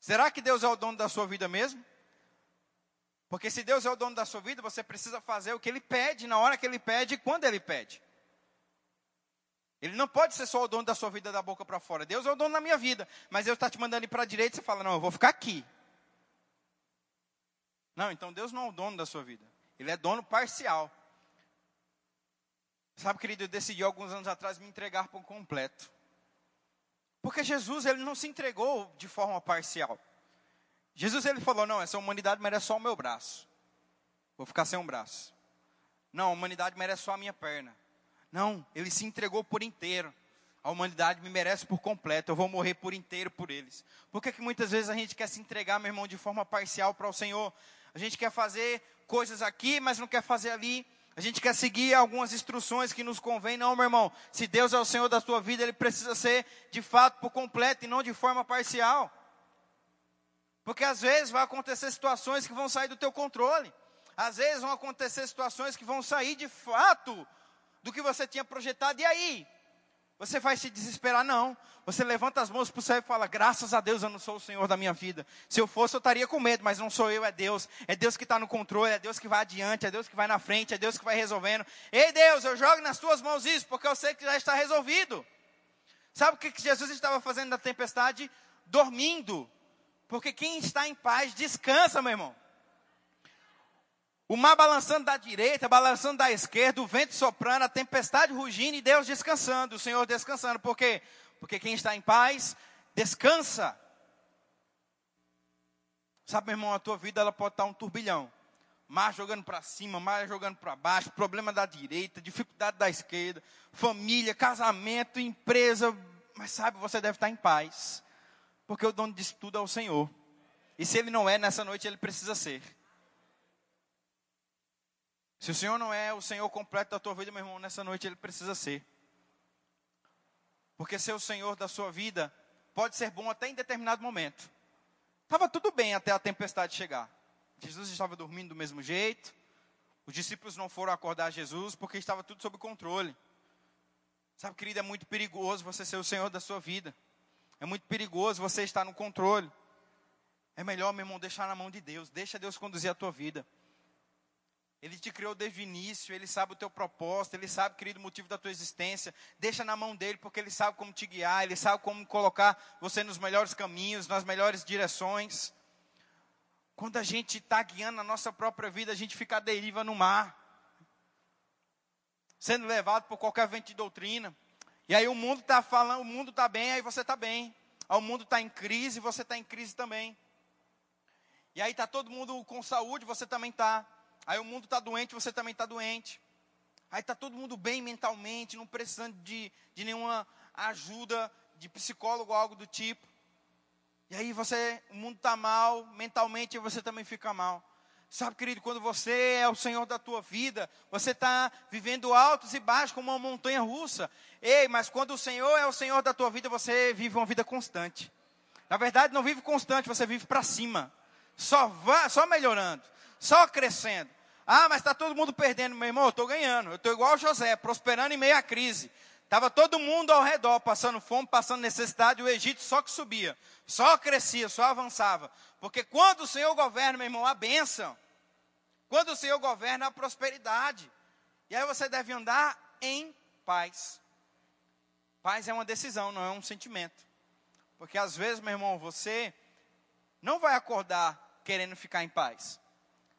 S1: Será que Deus é o dono da sua vida mesmo? Porque se Deus é o dono da sua vida, você precisa fazer o que Ele pede, na hora que Ele pede e quando Ele pede. Ele não pode ser só o dono da sua vida da boca para fora. Deus é o dono da minha vida. Mas Deus está te mandando ir para a direita e você fala, não, eu vou ficar aqui. Não, então Deus não é o dono da sua vida. Ele é dono parcial. Sabe, querido, eu decidi alguns anos atrás me entregar por completo. Porque Jesus ele não se entregou de forma parcial. Jesus ele falou: "Não, essa humanidade merece só o meu braço. Vou ficar sem um braço. Não, a humanidade merece só a minha perna. Não, ele se entregou por inteiro. A humanidade me merece por completo. Eu vou morrer por inteiro por eles. Por que, que muitas vezes a gente quer se entregar, meu irmão, de forma parcial para o Senhor? A gente quer fazer coisas aqui, mas não quer fazer ali. A gente quer seguir algumas instruções que nos convém, não, meu irmão. Se Deus é o Senhor da tua vida, Ele precisa ser de fato por completo e não de forma parcial. Porque às vezes vai acontecer situações que vão sair do teu controle. Às vezes vão acontecer situações que vão sair de fato do que você tinha projetado. E aí? Você vai se desesperar? Não. Você levanta as mãos para o céu e fala: Graças a Deus eu não sou o Senhor da minha vida. Se eu fosse, eu estaria com medo, mas não sou eu, é Deus. É Deus que está no controle, é Deus que vai adiante, é Deus que vai na frente, é Deus que vai resolvendo. Ei Deus, eu jogo nas tuas mãos isso, porque eu sei que já está resolvido. Sabe o que Jesus estava fazendo na tempestade? Dormindo. Porque quem está em paz descansa, meu irmão. O mar balançando da direita, balançando da esquerda, o vento soprando, a tempestade rugindo e Deus descansando, o Senhor descansando. Por quê? Porque quem está em paz, descansa. Sabe, meu irmão, a tua vida ela pode estar um turbilhão. Mar jogando para cima, mar jogando para baixo, problema da direita, dificuldade da esquerda, família, casamento, empresa. Mas sabe, você deve estar em paz. Porque o dono disso tudo é o Senhor. E se ele não é, nessa noite ele precisa ser. Se o Senhor não é o Senhor completo da tua vida, meu irmão, nessa noite ele precisa ser. Porque ser o Senhor da sua vida pode ser bom até em determinado momento. Estava tudo bem até a tempestade chegar. Jesus estava dormindo do mesmo jeito. Os discípulos não foram acordar Jesus porque estava tudo sob controle. Sabe, querido, é muito perigoso você ser o Senhor da sua vida. É muito perigoso você estar no controle. É melhor, meu irmão, deixar na mão de Deus. Deixa Deus conduzir a tua vida. Ele te criou desde o início, ele sabe o teu propósito, ele sabe, querido, o motivo da tua existência. Deixa na mão dele, porque ele sabe como te guiar, ele sabe como colocar você nos melhores caminhos, nas melhores direções. Quando a gente está guiando a nossa própria vida, a gente fica à deriva no mar, sendo levado por qualquer vento de doutrina. E aí o mundo está falando, o mundo está bem, aí você está bem. O mundo está em crise, você está em crise também. E aí está todo mundo com saúde, você também está. Aí o mundo está doente, você também está doente. Aí está todo mundo bem mentalmente, não precisando de, de nenhuma ajuda de psicólogo ou algo do tipo. E aí você, o mundo está mal, mentalmente você também fica mal. Sabe, querido, quando você é o Senhor da tua vida, você está vivendo altos e baixos como uma montanha russa. Ei, mas quando o Senhor é o Senhor da tua vida, você vive uma vida constante. Na verdade, não vive constante, você vive para cima. Só, va, só melhorando só crescendo. Ah, mas está todo mundo perdendo, meu irmão. Eu estou ganhando. Eu estou igual José, prosperando em meio à crise. Estava todo mundo ao redor, passando fome, passando necessidade, o Egito só que subia, só crescia, só avançava. Porque quando o Senhor governa, meu irmão, a bênção. Quando o Senhor governa, a prosperidade. E aí você deve andar em paz. Paz é uma decisão, não é um sentimento. Porque às vezes, meu irmão, você não vai acordar querendo ficar em paz.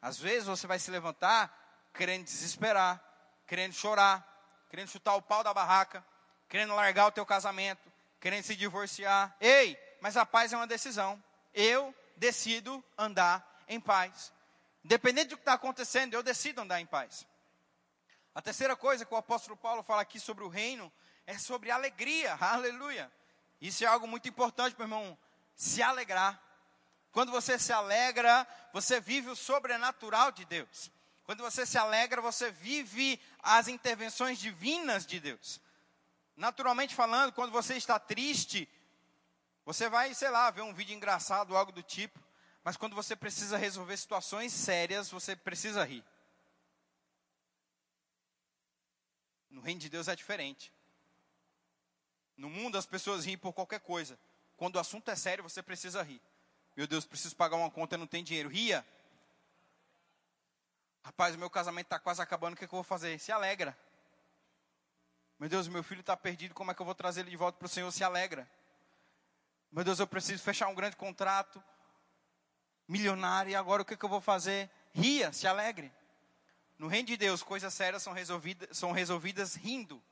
S1: Às vezes você vai se levantar querendo desesperar, querendo chorar, querendo chutar o pau da barraca, querendo largar o teu casamento, querendo se divorciar. Ei, mas a paz é uma decisão. Eu decido andar em paz. Independente do que está acontecendo, eu decido andar em paz. A terceira coisa que o apóstolo Paulo fala aqui sobre o reino é sobre alegria. Aleluia. Isso é algo muito importante, meu irmão. Se alegrar. Quando você se alegra, você vive o sobrenatural de Deus. Quando você se alegra, você vive as intervenções divinas de Deus. Naturalmente falando, quando você está triste, você vai, sei lá, ver um vídeo engraçado, algo do tipo. Mas quando você precisa resolver situações sérias, você precisa rir. No reino de Deus é diferente. No mundo as pessoas riem por qualquer coisa. Quando o assunto é sério, você precisa rir. Meu Deus, preciso pagar uma conta e não tem dinheiro. Ria. Rapaz, meu casamento está quase acabando, o que, é que eu vou fazer? Se alegra. Meu Deus, meu filho está perdido, como é que eu vou trazer ele de volta para o Senhor? Se alegra. Meu Deus, eu preciso fechar um grande contrato, milionário, e agora o que, é que eu vou fazer? Ria, se alegre. No reino de Deus, coisas sérias são resolvidas, são resolvidas rindo.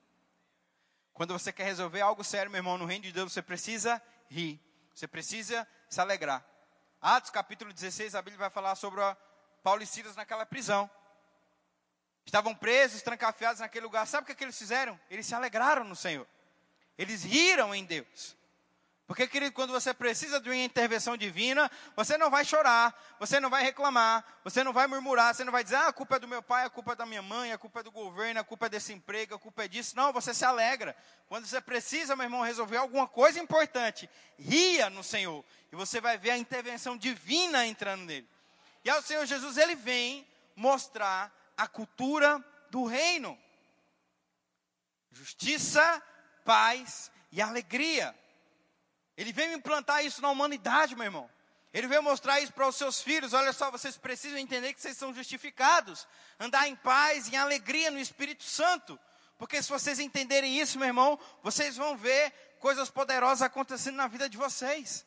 S1: Quando você quer resolver algo sério, meu irmão, no reino de Deus, você precisa rir. Você precisa se alegrar. Atos capítulo 16, a Bíblia vai falar sobre Paulo e Silas naquela prisão. Estavam presos, trancafiados naquele lugar. Sabe o que, é que eles fizeram? Eles se alegraram no Senhor. Eles riram em Deus. Porque, querido, quando você precisa de uma intervenção divina, você não vai chorar, você não vai reclamar, você não vai murmurar, você não vai dizer, ah, a culpa é do meu pai, a culpa é da minha mãe, a culpa é do governo, a culpa é desse emprego, a culpa é disso. Não, você se alegra. Quando você precisa, meu irmão, resolver alguma coisa importante, ria no Senhor. E você vai ver a intervenção divina entrando nele. E ao Senhor Jesus, ele vem mostrar a cultura do reino: justiça, paz e alegria. Ele veio implantar isso na humanidade, meu irmão. Ele veio mostrar isso para os seus filhos. Olha só, vocês precisam entender que vocês são justificados. Andar em paz, em alegria no Espírito Santo. Porque se vocês entenderem isso, meu irmão, vocês vão ver coisas poderosas acontecendo na vida de vocês.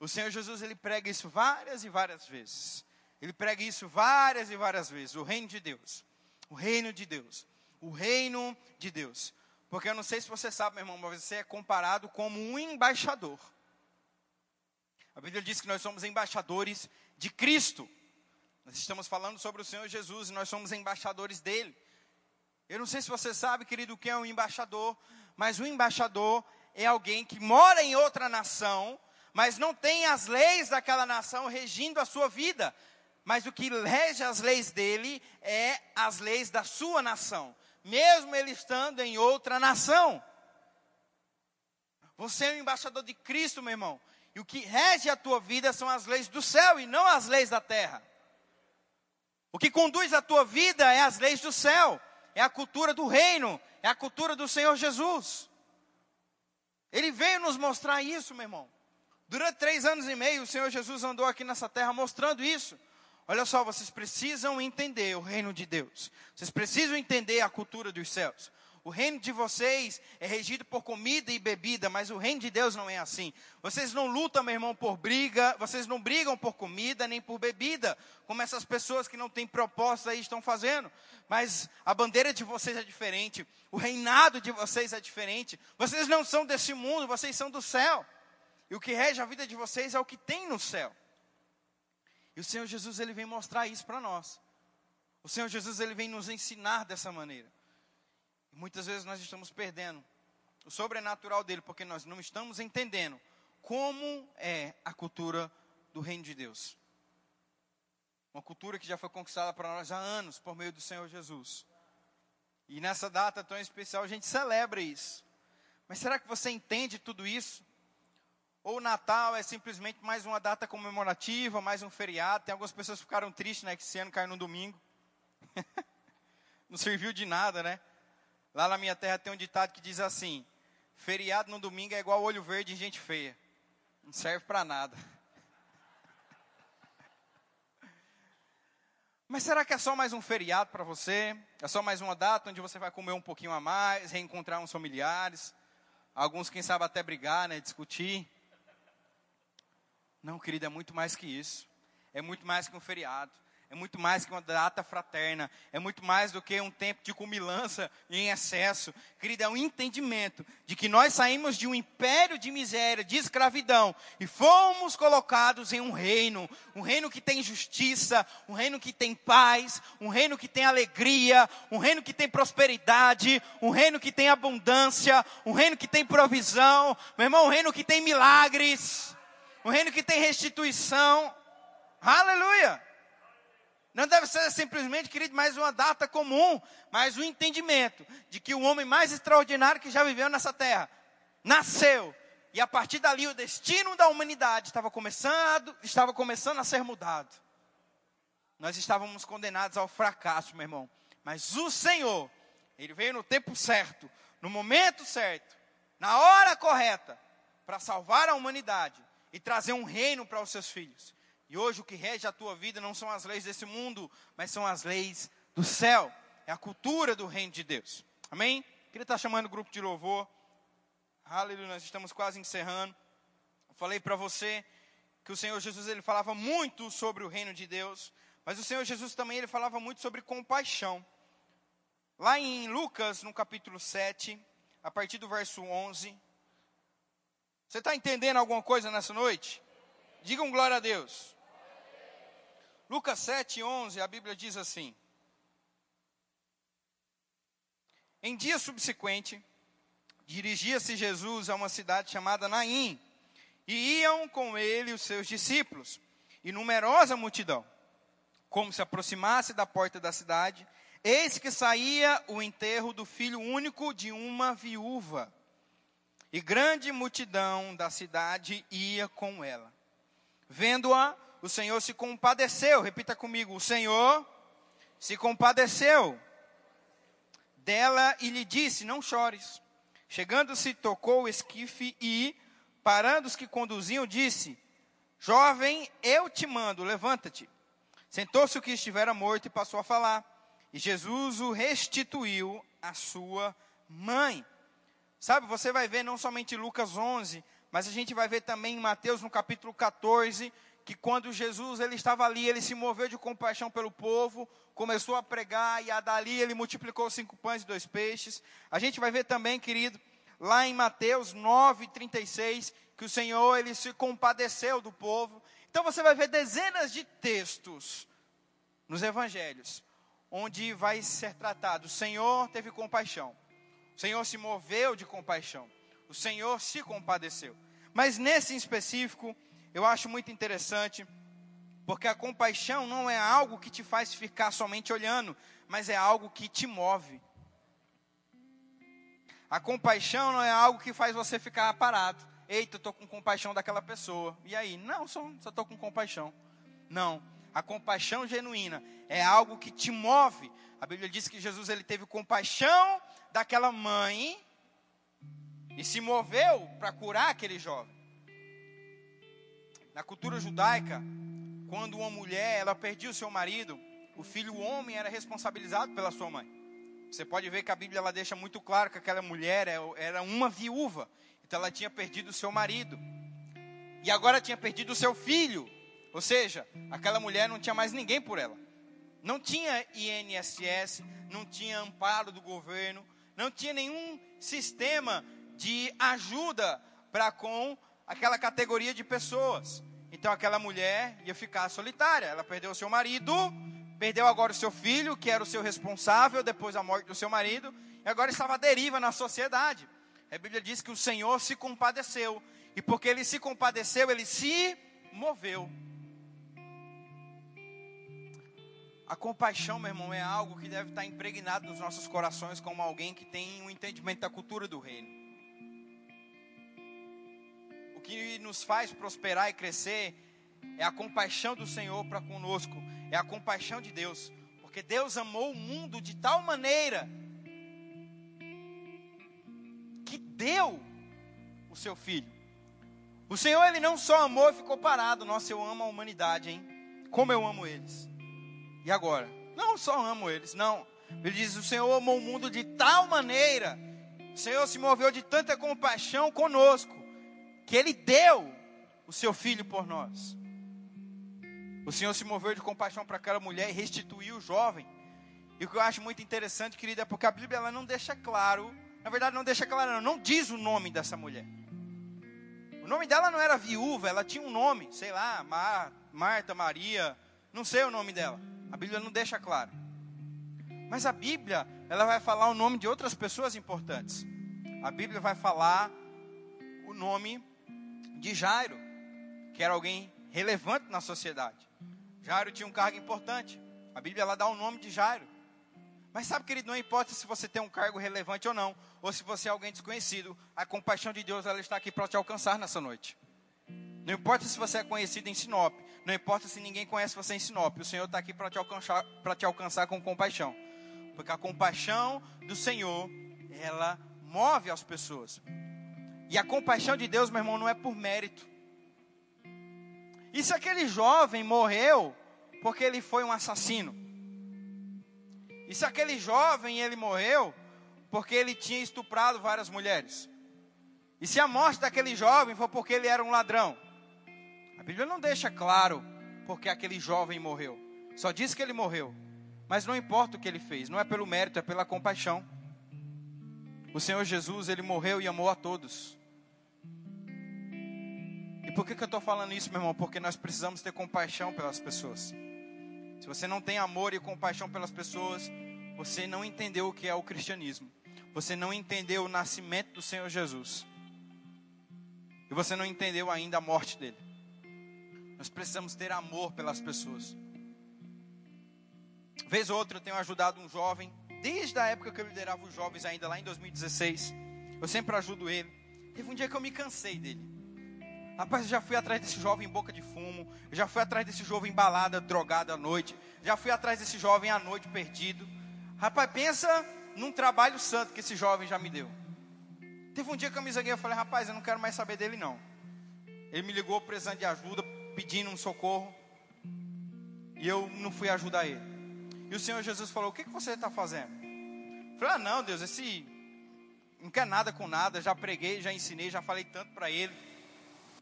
S1: O Senhor Jesus, ele prega isso várias e várias vezes. Ele prega isso várias e várias vezes. O reino de Deus. O reino de Deus. O reino de Deus. Porque eu não sei se você sabe, meu irmão, mas você é comparado como um embaixador. A Bíblia diz que nós somos embaixadores de Cristo. Nós estamos falando sobre o Senhor Jesus e nós somos embaixadores dele. Eu não sei se você sabe, querido, o que é um embaixador, mas um embaixador é alguém que mora em outra nação, mas não tem as leis daquela nação regindo a sua vida. Mas o que rege as leis dele é as leis da sua nação, mesmo ele estando em outra nação. Você é o embaixador de Cristo, meu irmão. E o que rege a tua vida são as leis do céu e não as leis da terra. O que conduz a tua vida é as leis do céu, é a cultura do reino, é a cultura do Senhor Jesus. Ele veio nos mostrar isso, meu irmão. Durante três anos e meio, o Senhor Jesus andou aqui nessa terra mostrando isso. Olha só, vocês precisam entender o reino de Deus. Vocês precisam entender a cultura dos céus. O reino de vocês é regido por comida e bebida, mas o reino de Deus não é assim. Vocês não lutam, meu irmão, por briga, vocês não brigam por comida nem por bebida, como essas pessoas que não têm propósito aí estão fazendo. Mas a bandeira de vocês é diferente, o reinado de vocês é diferente. Vocês não são desse mundo, vocês são do céu. E o que rege a vida de vocês é o que tem no céu. E o Senhor Jesus ele vem mostrar isso para nós. O Senhor Jesus ele vem nos ensinar dessa maneira. E muitas vezes nós estamos perdendo o sobrenatural dele, porque nós não estamos entendendo como é a cultura do reino de Deus. Uma cultura que já foi conquistada para nós há anos por meio do Senhor Jesus. E nessa data tão especial a gente celebra isso. Mas será que você entende tudo isso? Ou Natal é simplesmente mais uma data comemorativa, mais um feriado? Tem algumas pessoas que ficaram tristes, né? Que esse ano caiu no domingo. Não serviu de nada, né? Lá na minha terra tem um ditado que diz assim: feriado no domingo é igual olho verde em gente feia. Não serve para nada. Mas será que é só mais um feriado para você? É só mais uma data onde você vai comer um pouquinho a mais, reencontrar uns familiares? Alguns, quem sabe, até brigar, né? Discutir. Não, querido, é muito mais que isso. É muito mais que um feriado. É muito mais que uma data fraterna, é muito mais do que um tempo de cumilança em excesso. Querido, é um entendimento de que nós saímos de um império de miséria, de escravidão, e fomos colocados em um reino, um reino que tem justiça, um reino que tem paz, um reino que tem alegria, um reino que tem prosperidade, um reino que tem abundância, um reino que tem provisão, meu irmão, um reino que tem milagres, um reino que tem restituição. Aleluia! Não deve ser simplesmente, querido, mais uma data comum, mas o um entendimento de que o homem mais extraordinário que já viveu nessa terra nasceu. E a partir dali o destino da humanidade estava começando, estava começando a ser mudado. Nós estávamos condenados ao fracasso, meu irmão. Mas o Senhor, Ele veio no tempo certo, no momento certo, na hora correta, para salvar a humanidade e trazer um reino para os seus filhos. E hoje o que rege a tua vida não são as leis desse mundo, mas são as leis do céu. É a cultura do reino de Deus. Amém? Queria estar chamando o grupo de louvor. Aleluia, nós estamos quase encerrando. Eu falei para você que o Senhor Jesus ele falava muito sobre o reino de Deus, mas o Senhor Jesus também ele falava muito sobre compaixão. Lá em Lucas, no capítulo 7, a partir do verso 11. Você está entendendo alguma coisa nessa noite? Digam glória a Deus. Lucas 7, 11, a Bíblia diz assim: Em dia subsequente, dirigia-se Jesus a uma cidade chamada Naim, e iam com ele os seus discípulos, e numerosa multidão. Como se aproximasse da porta da cidade, eis que saía o enterro do filho único de uma viúva. E grande multidão da cidade ia com ela. Vendo-a, o Senhor se compadeceu. Repita comigo: o Senhor se compadeceu dela e lhe disse: Não chores. Chegando-se, tocou o esquife e, parando os que conduziam, disse: Jovem, eu te mando, levanta-te. Sentou-se o que estivera morto e passou a falar. E Jesus o restituiu à sua mãe. Sabe, você vai ver não somente Lucas 11, mas a gente vai ver também em Mateus no capítulo 14, que quando Jesus ele estava ali, ele se moveu de compaixão pelo povo, começou a pregar e a dali ele multiplicou cinco pães e dois peixes. A gente vai ver também, querido, lá em Mateus 9:36, que o Senhor ele se compadeceu do povo. Então você vai ver dezenas de textos nos evangelhos onde vai ser tratado, o Senhor teve compaixão. O Senhor se moveu de compaixão. O Senhor se compadeceu. Mas nesse específico, eu acho muito interessante, porque a compaixão não é algo que te faz ficar somente olhando, mas é algo que te move. A compaixão não é algo que faz você ficar parado. Eita, eu estou com compaixão daquela pessoa. E aí? Não, só estou com compaixão. Não. A compaixão genuína é algo que te move. A Bíblia diz que Jesus ele teve compaixão daquela mãe e se moveu para curar aquele jovem. Na cultura judaica, quando uma mulher ela perdia o seu marido, o filho homem era responsabilizado pela sua mãe. Você pode ver que a Bíblia ela deixa muito claro que aquela mulher é era uma viúva, então ela tinha perdido o seu marido e agora tinha perdido o seu filho. Ou seja, aquela mulher não tinha mais ninguém por ela. Não tinha INSS, não tinha amparo do governo, não tinha nenhum sistema de ajuda para com aquela categoria de pessoas. Então aquela mulher ia ficar solitária. Ela perdeu o seu marido, perdeu agora o seu filho, que era o seu responsável depois da morte do seu marido, e agora estava à deriva na sociedade. A Bíblia diz que o Senhor se compadeceu, e porque ele se compadeceu, ele se moveu. A compaixão, meu irmão, é algo que deve estar impregnado nos nossos corações como alguém que tem um entendimento da cultura do reino. O que nos faz prosperar e crescer é a compaixão do Senhor para conosco, é a compaixão de Deus, porque Deus amou o mundo de tal maneira que deu o seu filho. O Senhor ele não só amou e ficou parado, nossa, eu amo a humanidade, hein? Como eu amo eles. E agora? Não só amo eles, não. Ele diz: O Senhor amou o mundo de tal maneira, o Senhor se moveu de tanta compaixão conosco, que Ele deu o seu filho por nós. O Senhor se moveu de compaixão para aquela mulher e restituiu o jovem. E o que eu acho muito interessante, querida, é porque a Bíblia ela não deixa claro, na verdade não deixa claro, não, não diz o nome dessa mulher. O nome dela não era viúva, ela tinha um nome, sei lá, Mar, Marta, Maria, não sei o nome dela. A Bíblia não deixa claro. Mas a Bíblia, ela vai falar o nome de outras pessoas importantes. A Bíblia vai falar o nome de Jairo, que era alguém relevante na sociedade. Jairo tinha um cargo importante. A Bíblia ela dá o nome de Jairo. Mas sabe, querido, não importa se você tem um cargo relevante ou não, ou se você é alguém desconhecido, a compaixão de Deus ela está aqui para te alcançar nessa noite. Não importa se você é conhecido em Sinop, não importa se ninguém conhece você em Sinop, o Senhor está aqui para te, alcançar, te alcançar com compaixão. Porque a compaixão do Senhor, ela move as pessoas. E a compaixão de Deus, meu irmão, não é por mérito. E se aquele jovem morreu porque ele foi um assassino? E se aquele jovem ele morreu porque ele tinha estuprado várias mulheres? E se a morte daquele jovem foi porque ele era um ladrão? Bíblia não deixa claro porque aquele jovem morreu. Só diz que ele morreu. Mas não importa o que ele fez, não é pelo mérito, é pela compaixão. O Senhor Jesus, ele morreu e amou a todos. E por que, que eu estou falando isso, meu irmão? Porque nós precisamos ter compaixão pelas pessoas. Se você não tem amor e compaixão pelas pessoas, você não entendeu o que é o cristianismo. Você não entendeu o nascimento do Senhor Jesus. E você não entendeu ainda a morte dele. Nós precisamos ter amor pelas pessoas. Vez ou outra eu tenho ajudado um jovem, desde a época que eu liderava os jovens ainda lá em 2016. Eu sempre ajudo ele. Teve um dia que eu me cansei dele. Rapaz, eu já fui atrás desse jovem em boca de fumo, eu já fui atrás desse jovem embalado, drogado à noite, já fui atrás desse jovem à noite perdido. Rapaz, pensa num trabalho santo que esse jovem já me deu. Teve um dia que eu me zanguei, eu falei, rapaz, eu não quero mais saber dele não. Ele me ligou precisando de ajuda, pedindo um socorro. E eu não fui ajudar ele. E o Senhor Jesus falou: O que, que você está fazendo? Eu falei: Ah, não, Deus, esse não quer nada com nada. Já preguei, já ensinei, já falei tanto para ele.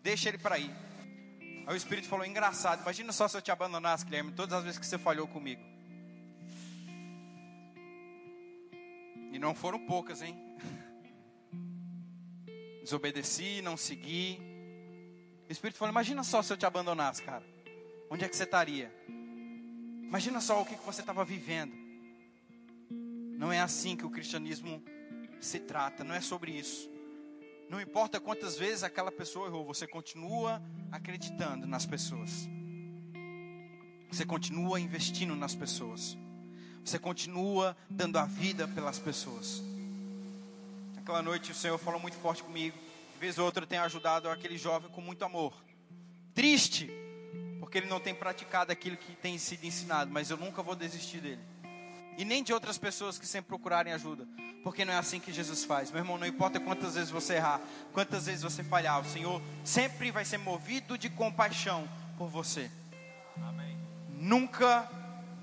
S1: Deixa ele para ir. Aí o Espírito falou: Engraçado, imagina só se eu te abandonasse, Guilherme, todas as vezes que você falhou comigo. E não foram poucas, hein? Desobedeci, não segui. O Espírito falou: Imagina só se eu te abandonasse, cara. Onde é que você estaria? Imagina só o que você estava vivendo. Não é assim que o cristianismo se trata, não é sobre isso. Não importa quantas vezes aquela pessoa errou, você continua acreditando nas pessoas. Você continua investindo nas pessoas. Você continua dando a vida pelas pessoas. Aquela noite o Senhor falou muito forte comigo. Vez ou outra eu tenho ajudado aquele jovem com muito amor. Triste, porque ele não tem praticado aquilo que tem sido ensinado, mas eu nunca vou desistir dele. E nem de outras pessoas que sempre procurarem ajuda, porque não é assim que Jesus faz. Meu irmão, não importa quantas vezes você errar, quantas vezes você falhar, o Senhor sempre vai ser movido de compaixão por você. Amém. Nunca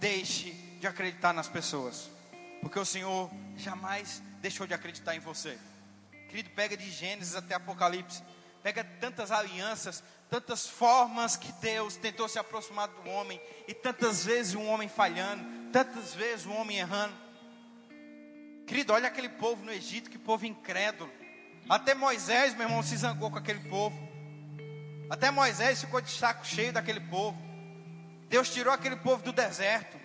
S1: deixe de acreditar nas pessoas, porque o Senhor jamais deixou de acreditar em você. Querido, pega de Gênesis até Apocalipse, pega tantas alianças, tantas formas que Deus tentou se aproximar do homem, e tantas vezes um homem falhando, tantas vezes um homem errando. Querido, olha aquele povo no Egito, que povo incrédulo. Até Moisés, meu irmão, se zangou com aquele povo. Até Moisés ficou de saco cheio daquele povo. Deus tirou aquele povo do deserto,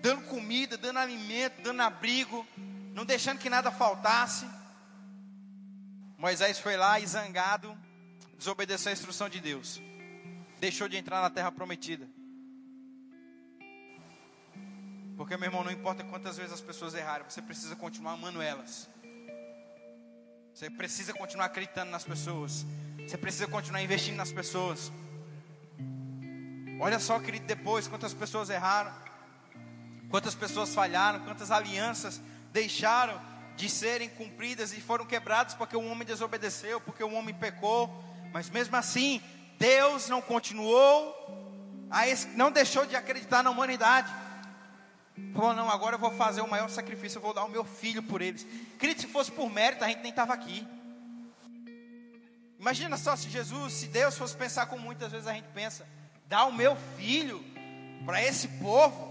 S1: dando comida, dando alimento, dando abrigo, não deixando que nada faltasse. Moisés foi lá e zangado, desobedeceu a instrução de Deus, deixou de entrar na terra prometida. Porque, meu irmão, não importa quantas vezes as pessoas errarem, você precisa continuar amando elas. Você precisa continuar acreditando nas pessoas. Você precisa continuar investindo nas pessoas. Olha só, querido, depois quantas pessoas erraram, quantas pessoas falharam, quantas alianças deixaram de serem cumpridas e foram quebradas porque o homem desobedeceu, porque o homem pecou. Mas mesmo assim, Deus não continuou, não deixou de acreditar na humanidade. Falou, não, agora eu vou fazer o maior sacrifício, eu vou dar o meu filho por eles. Querido, se fosse por mérito, a gente nem estava aqui. Imagina só se Jesus, se Deus fosse pensar como muitas vezes a gente pensa, dar o meu filho para esse povo,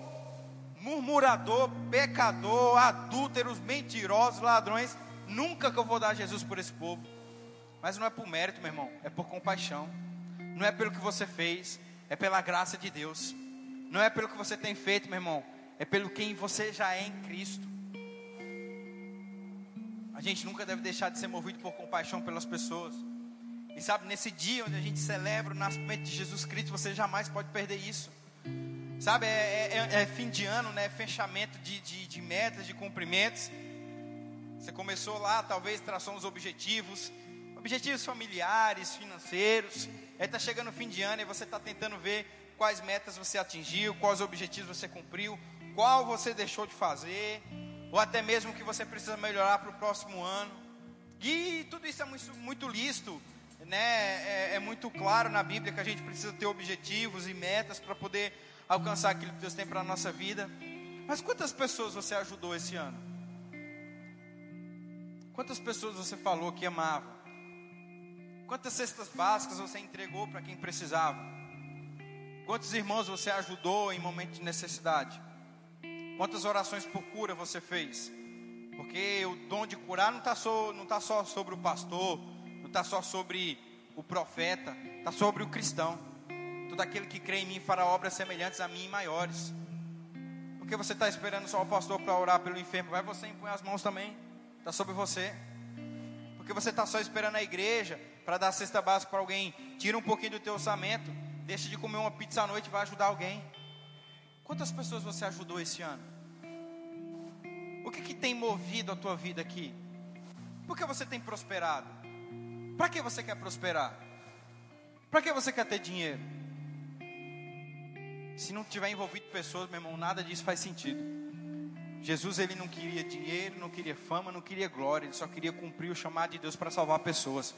S1: murmurador, pecador, adúlteros, mentirosos, ladrões, nunca que eu vou dar Jesus por esse povo. Mas não é por mérito, meu irmão, é por compaixão. Não é pelo que você fez, é pela graça de Deus. Não é pelo que você tem feito, meu irmão, é pelo quem você já é em Cristo. A gente nunca deve deixar de ser movido por compaixão pelas pessoas. E sabe, nesse dia onde a gente celebra o nascimento de Jesus Cristo, você jamais pode perder isso. Sabe, é, é, é fim de ano, né? Fechamento de, de, de metas, de cumprimentos. Você começou lá, talvez traçou uns objetivos, objetivos familiares, financeiros. Aí está chegando o fim de ano e você está tentando ver quais metas você atingiu, quais objetivos você cumpriu, qual você deixou de fazer, ou até mesmo que você precisa melhorar para o próximo ano. E tudo isso é muito, muito né? É, é muito claro na Bíblia que a gente precisa ter objetivos e metas para poder alcançar aquilo que Deus tem para a nossa vida. Mas quantas pessoas você ajudou esse ano? Quantas pessoas você falou que amava? Quantas cestas básicas você entregou para quem precisava? Quantos irmãos você ajudou em momentos de necessidade? Quantas orações por cura você fez? Porque o dom de curar não está só, não tá só sobre o pastor, não está só sobre o profeta, está sobre o cristão. Todo aquele que crê em mim fará obras semelhantes a mim e maiores. Porque você está esperando só o pastor para orar pelo enfermo? Vai você impõe as mãos também. Está sobre você. Porque você está só esperando a igreja para dar cesta básica para alguém, tira um pouquinho do teu orçamento, deixa de comer uma pizza à noite e vai ajudar alguém. Quantas pessoas você ajudou esse ano? O que, que tem movido a tua vida aqui? Por que você tem prosperado? Para que você quer prosperar? Para que você quer ter dinheiro? Se não tiver envolvido pessoas, meu irmão, nada disso faz sentido. Jesus ele não queria dinheiro, não queria fama, não queria glória, ele só queria cumprir o chamado de Deus para salvar pessoas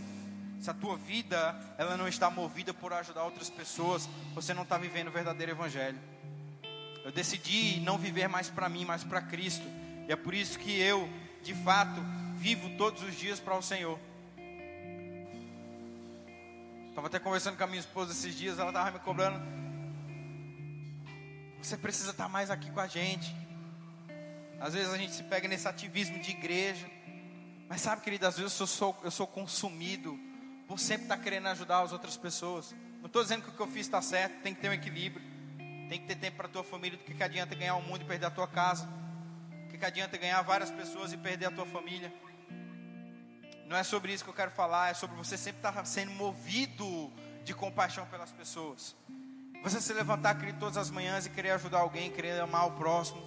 S1: se a tua vida ela não está movida por ajudar outras pessoas, você não está vivendo o verdadeiro evangelho. Eu decidi não viver mais para mim, mas para Cristo. E é por isso que eu, de fato, vivo todos os dias para o Senhor. Estava até conversando com a minha esposa esses dias, ela estava me cobrando. Você precisa estar mais aqui com a gente. Às vezes a gente se pega nesse ativismo de igreja. Mas sabe, querido, às vezes eu sou, eu sou consumido por sempre estar querendo ajudar as outras pessoas. Não estou dizendo que o que eu fiz está certo, tem que ter um equilíbrio. Tem que ter tempo para a tua família. Do que, que adianta ganhar o mundo e perder a tua casa? Do que, que adianta ganhar várias pessoas e perder a tua família? Não é sobre isso que eu quero falar, é sobre você sempre estar sendo movido de compaixão pelas pessoas. Você se levantar, querido, todas as manhãs e querer ajudar alguém, querer amar o próximo,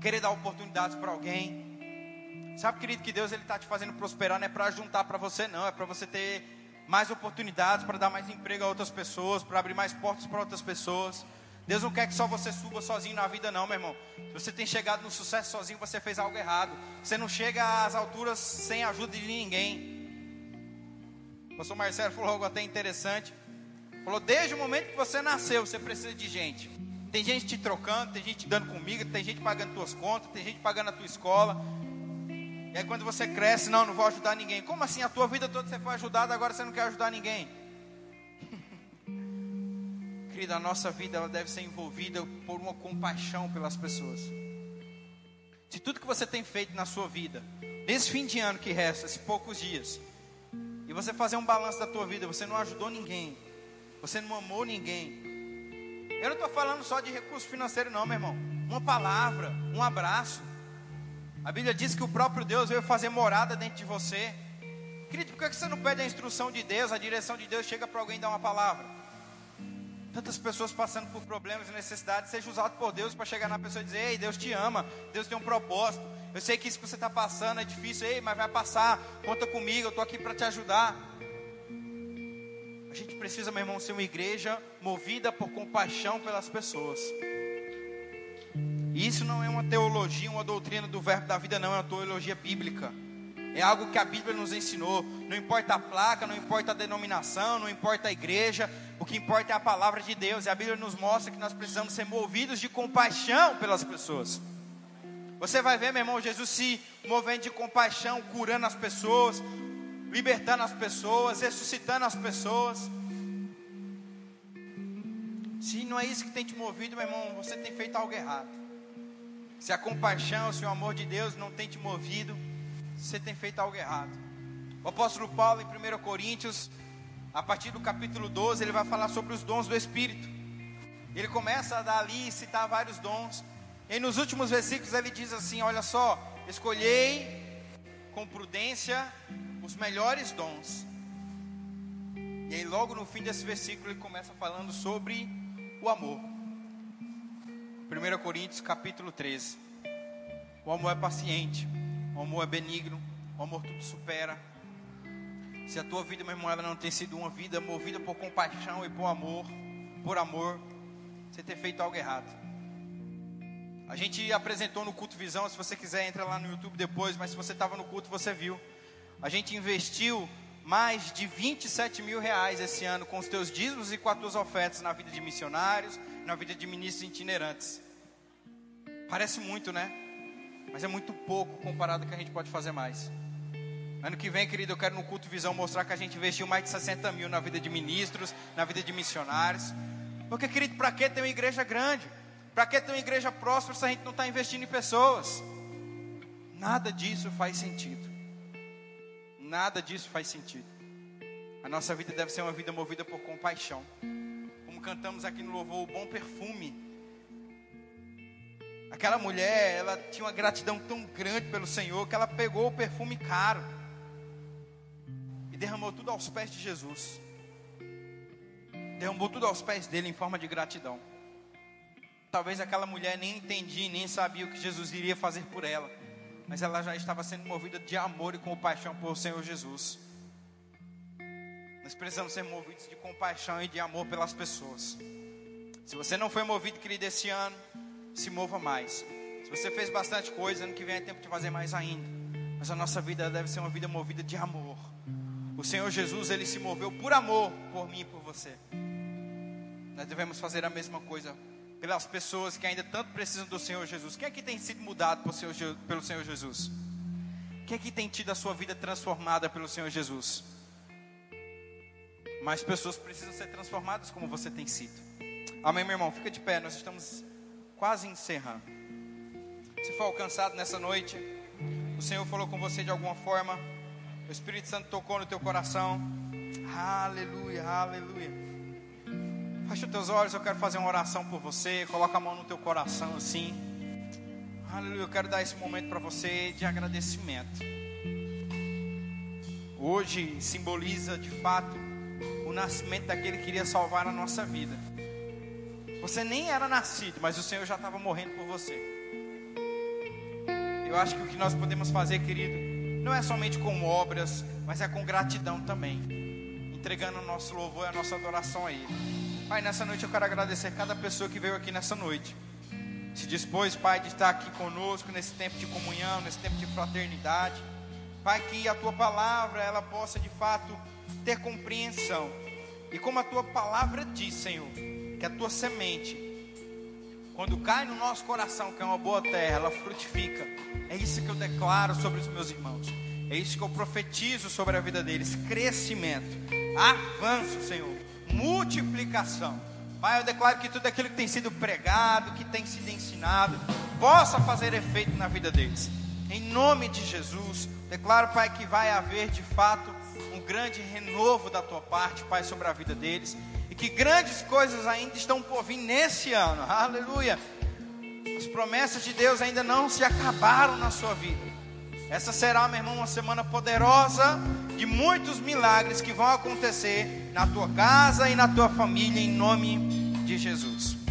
S1: querer dar oportunidades para alguém. Sabe, querido, que Deus ele está te fazendo prosperar não é para juntar para você, não, é para você ter mais oportunidades, para dar mais emprego a outras pessoas, para abrir mais portas para outras pessoas. Deus não quer que só você suba sozinho na vida, não, meu irmão. Se você tem chegado no sucesso sozinho, você fez algo errado. Você não chega às alturas sem ajuda de ninguém. O pastor Marcelo falou algo até interessante. Falou: desde o momento que você nasceu, você precisa de gente. Tem gente te trocando, tem gente te dando comida, tem gente pagando tuas contas, tem gente pagando a tua escola. E aí quando você cresce, não, não vou ajudar ninguém. Como assim? A tua vida toda você foi ajudado, agora você não quer ajudar ninguém? Querida, a nossa vida ela deve ser envolvida por uma compaixão pelas pessoas. Se tudo que você tem feito na sua vida, nesse fim de ano que resta, esses poucos dias, e você fazer um balanço da tua vida, você não ajudou ninguém, você não amou ninguém. Eu não estou falando só de recurso financeiro, não, meu irmão. Uma palavra, um abraço. A Bíblia diz que o próprio Deus veio fazer morada dentro de você. Querido, por que você não pede a instrução de Deus, a direção de Deus, chega para alguém dar uma palavra? Tantas pessoas passando por problemas e necessidades, seja usado por Deus para chegar na pessoa e dizer: Ei, Deus te ama, Deus tem um propósito. Eu sei que isso que você está passando é difícil, ei, mas vai passar. Conta comigo, eu estou aqui para te ajudar. A gente precisa, meu irmão, ser uma igreja movida por compaixão pelas pessoas. E isso não é uma teologia, uma doutrina do verbo da vida, não, é uma teologia bíblica. É algo que a Bíblia nos ensinou. Não importa a placa, não importa a denominação, não importa a igreja. O que importa é a palavra de Deus. E a Bíblia nos mostra que nós precisamos ser movidos de compaixão pelas pessoas. Você vai ver, meu irmão, Jesus se movendo de compaixão, curando as pessoas, libertando as pessoas, ressuscitando as pessoas. Se não é isso que tem te movido, meu irmão, você tem feito algo errado. Se a compaixão, se o amor de Deus não tem te movido, você tem feito algo errado. O apóstolo Paulo, em 1 Coríntios, a partir do capítulo 12, ele vai falar sobre os dons do Espírito. Ele começa a dar ali e citar vários dons. E nos últimos versículos ele diz assim: Olha só, escolhei com prudência os melhores dons. E aí, logo no fim desse versículo, ele começa falando sobre o amor. 1 Coríntios capítulo 13. O amor é paciente. O amor é benigno, o amor tudo supera. Se a tua vida, meu irmão, ela não tem sido uma vida movida por compaixão e por amor, por amor, você tem feito algo errado. A gente apresentou no culto Visão, se você quiser entra lá no YouTube depois, mas se você estava no culto você viu. A gente investiu mais de 27 mil reais esse ano com os teus dízimos e com as tuas ofertas na vida de missionários, na vida de ministros itinerantes. Parece muito, né? Mas é muito pouco comparado com o que a gente pode fazer mais. Ano que vem, querido, eu quero no culto Visão mostrar que a gente investiu mais de 60 mil na vida de ministros, na vida de missionários. Porque, querido, para que ter uma igreja grande? Para que ter uma igreja próspera se a gente não está investindo em pessoas? Nada disso faz sentido. Nada disso faz sentido. A nossa vida deve ser uma vida movida por compaixão. Como cantamos aqui no louvor, o bom perfume Aquela mulher, ela tinha uma gratidão tão grande pelo Senhor que ela pegou o perfume caro e derramou tudo aos pés de Jesus. Derramou tudo aos pés dele em forma de gratidão. Talvez aquela mulher nem entendia, nem sabia o que Jesus iria fazer por ela, mas ela já estava sendo movida de amor e compaixão por Senhor Jesus. Nós precisamos ser movidos de compaixão e de amor pelas pessoas. Se você não foi movido, querido, esse ano, se mova mais. Se você fez bastante coisa, ano que vem é tempo de fazer mais ainda. Mas a nossa vida deve ser uma vida movida de amor. O Senhor Jesus, ele se moveu por amor por mim e por você. Nós devemos fazer a mesma coisa pelas pessoas que ainda tanto precisam do Senhor Jesus. Quem aqui tem sido mudado pelo Senhor, Jesus? Quem aqui tem tido a sua vida transformada pelo Senhor Jesus? Mais pessoas precisam ser transformadas como você tem sido. Amém, meu irmão? Fica de pé, nós estamos quase encerrando. Se for alcançado nessa noite, o Senhor falou com você de alguma forma, o Espírito Santo tocou no teu coração. Aleluia, aleluia. Fecha os teus olhos, eu quero fazer uma oração por você. Coloca a mão no teu coração assim. Aleluia, eu quero dar esse momento para você de agradecimento. hoje simboliza de fato o nascimento daquele que queria salvar a nossa vida. Você nem era nascido, mas o Senhor já estava morrendo por você. Eu acho que o que nós podemos fazer, querido, não é somente com obras, mas é com gratidão também, entregando o nosso louvor e a nossa adoração a Ele. Pai, nessa noite eu quero agradecer cada pessoa que veio aqui nessa noite. Se dispôs, Pai, de estar aqui conosco nesse tempo de comunhão, nesse tempo de fraternidade. Pai, que a tua palavra ela possa de fato ter compreensão. E como a tua palavra diz, Senhor, que a tua semente, quando cai no nosso coração, que é uma boa terra, ela frutifica. É isso que eu declaro sobre os meus irmãos. É isso que eu profetizo sobre a vida deles: crescimento, avanço, Senhor, multiplicação. Pai, eu declaro que tudo aquilo que tem sido pregado, que tem sido ensinado, possa fazer efeito na vida deles. Em nome de Jesus, declaro, Pai, que vai haver de fato um grande renovo da tua parte, Pai, sobre a vida deles e que grandes coisas ainda estão por vir nesse ano. Aleluia. As promessas de Deus ainda não se acabaram na sua vida. Essa será, meu irmão, uma semana poderosa de muitos milagres que vão acontecer na tua casa e na tua família, em nome de Jesus.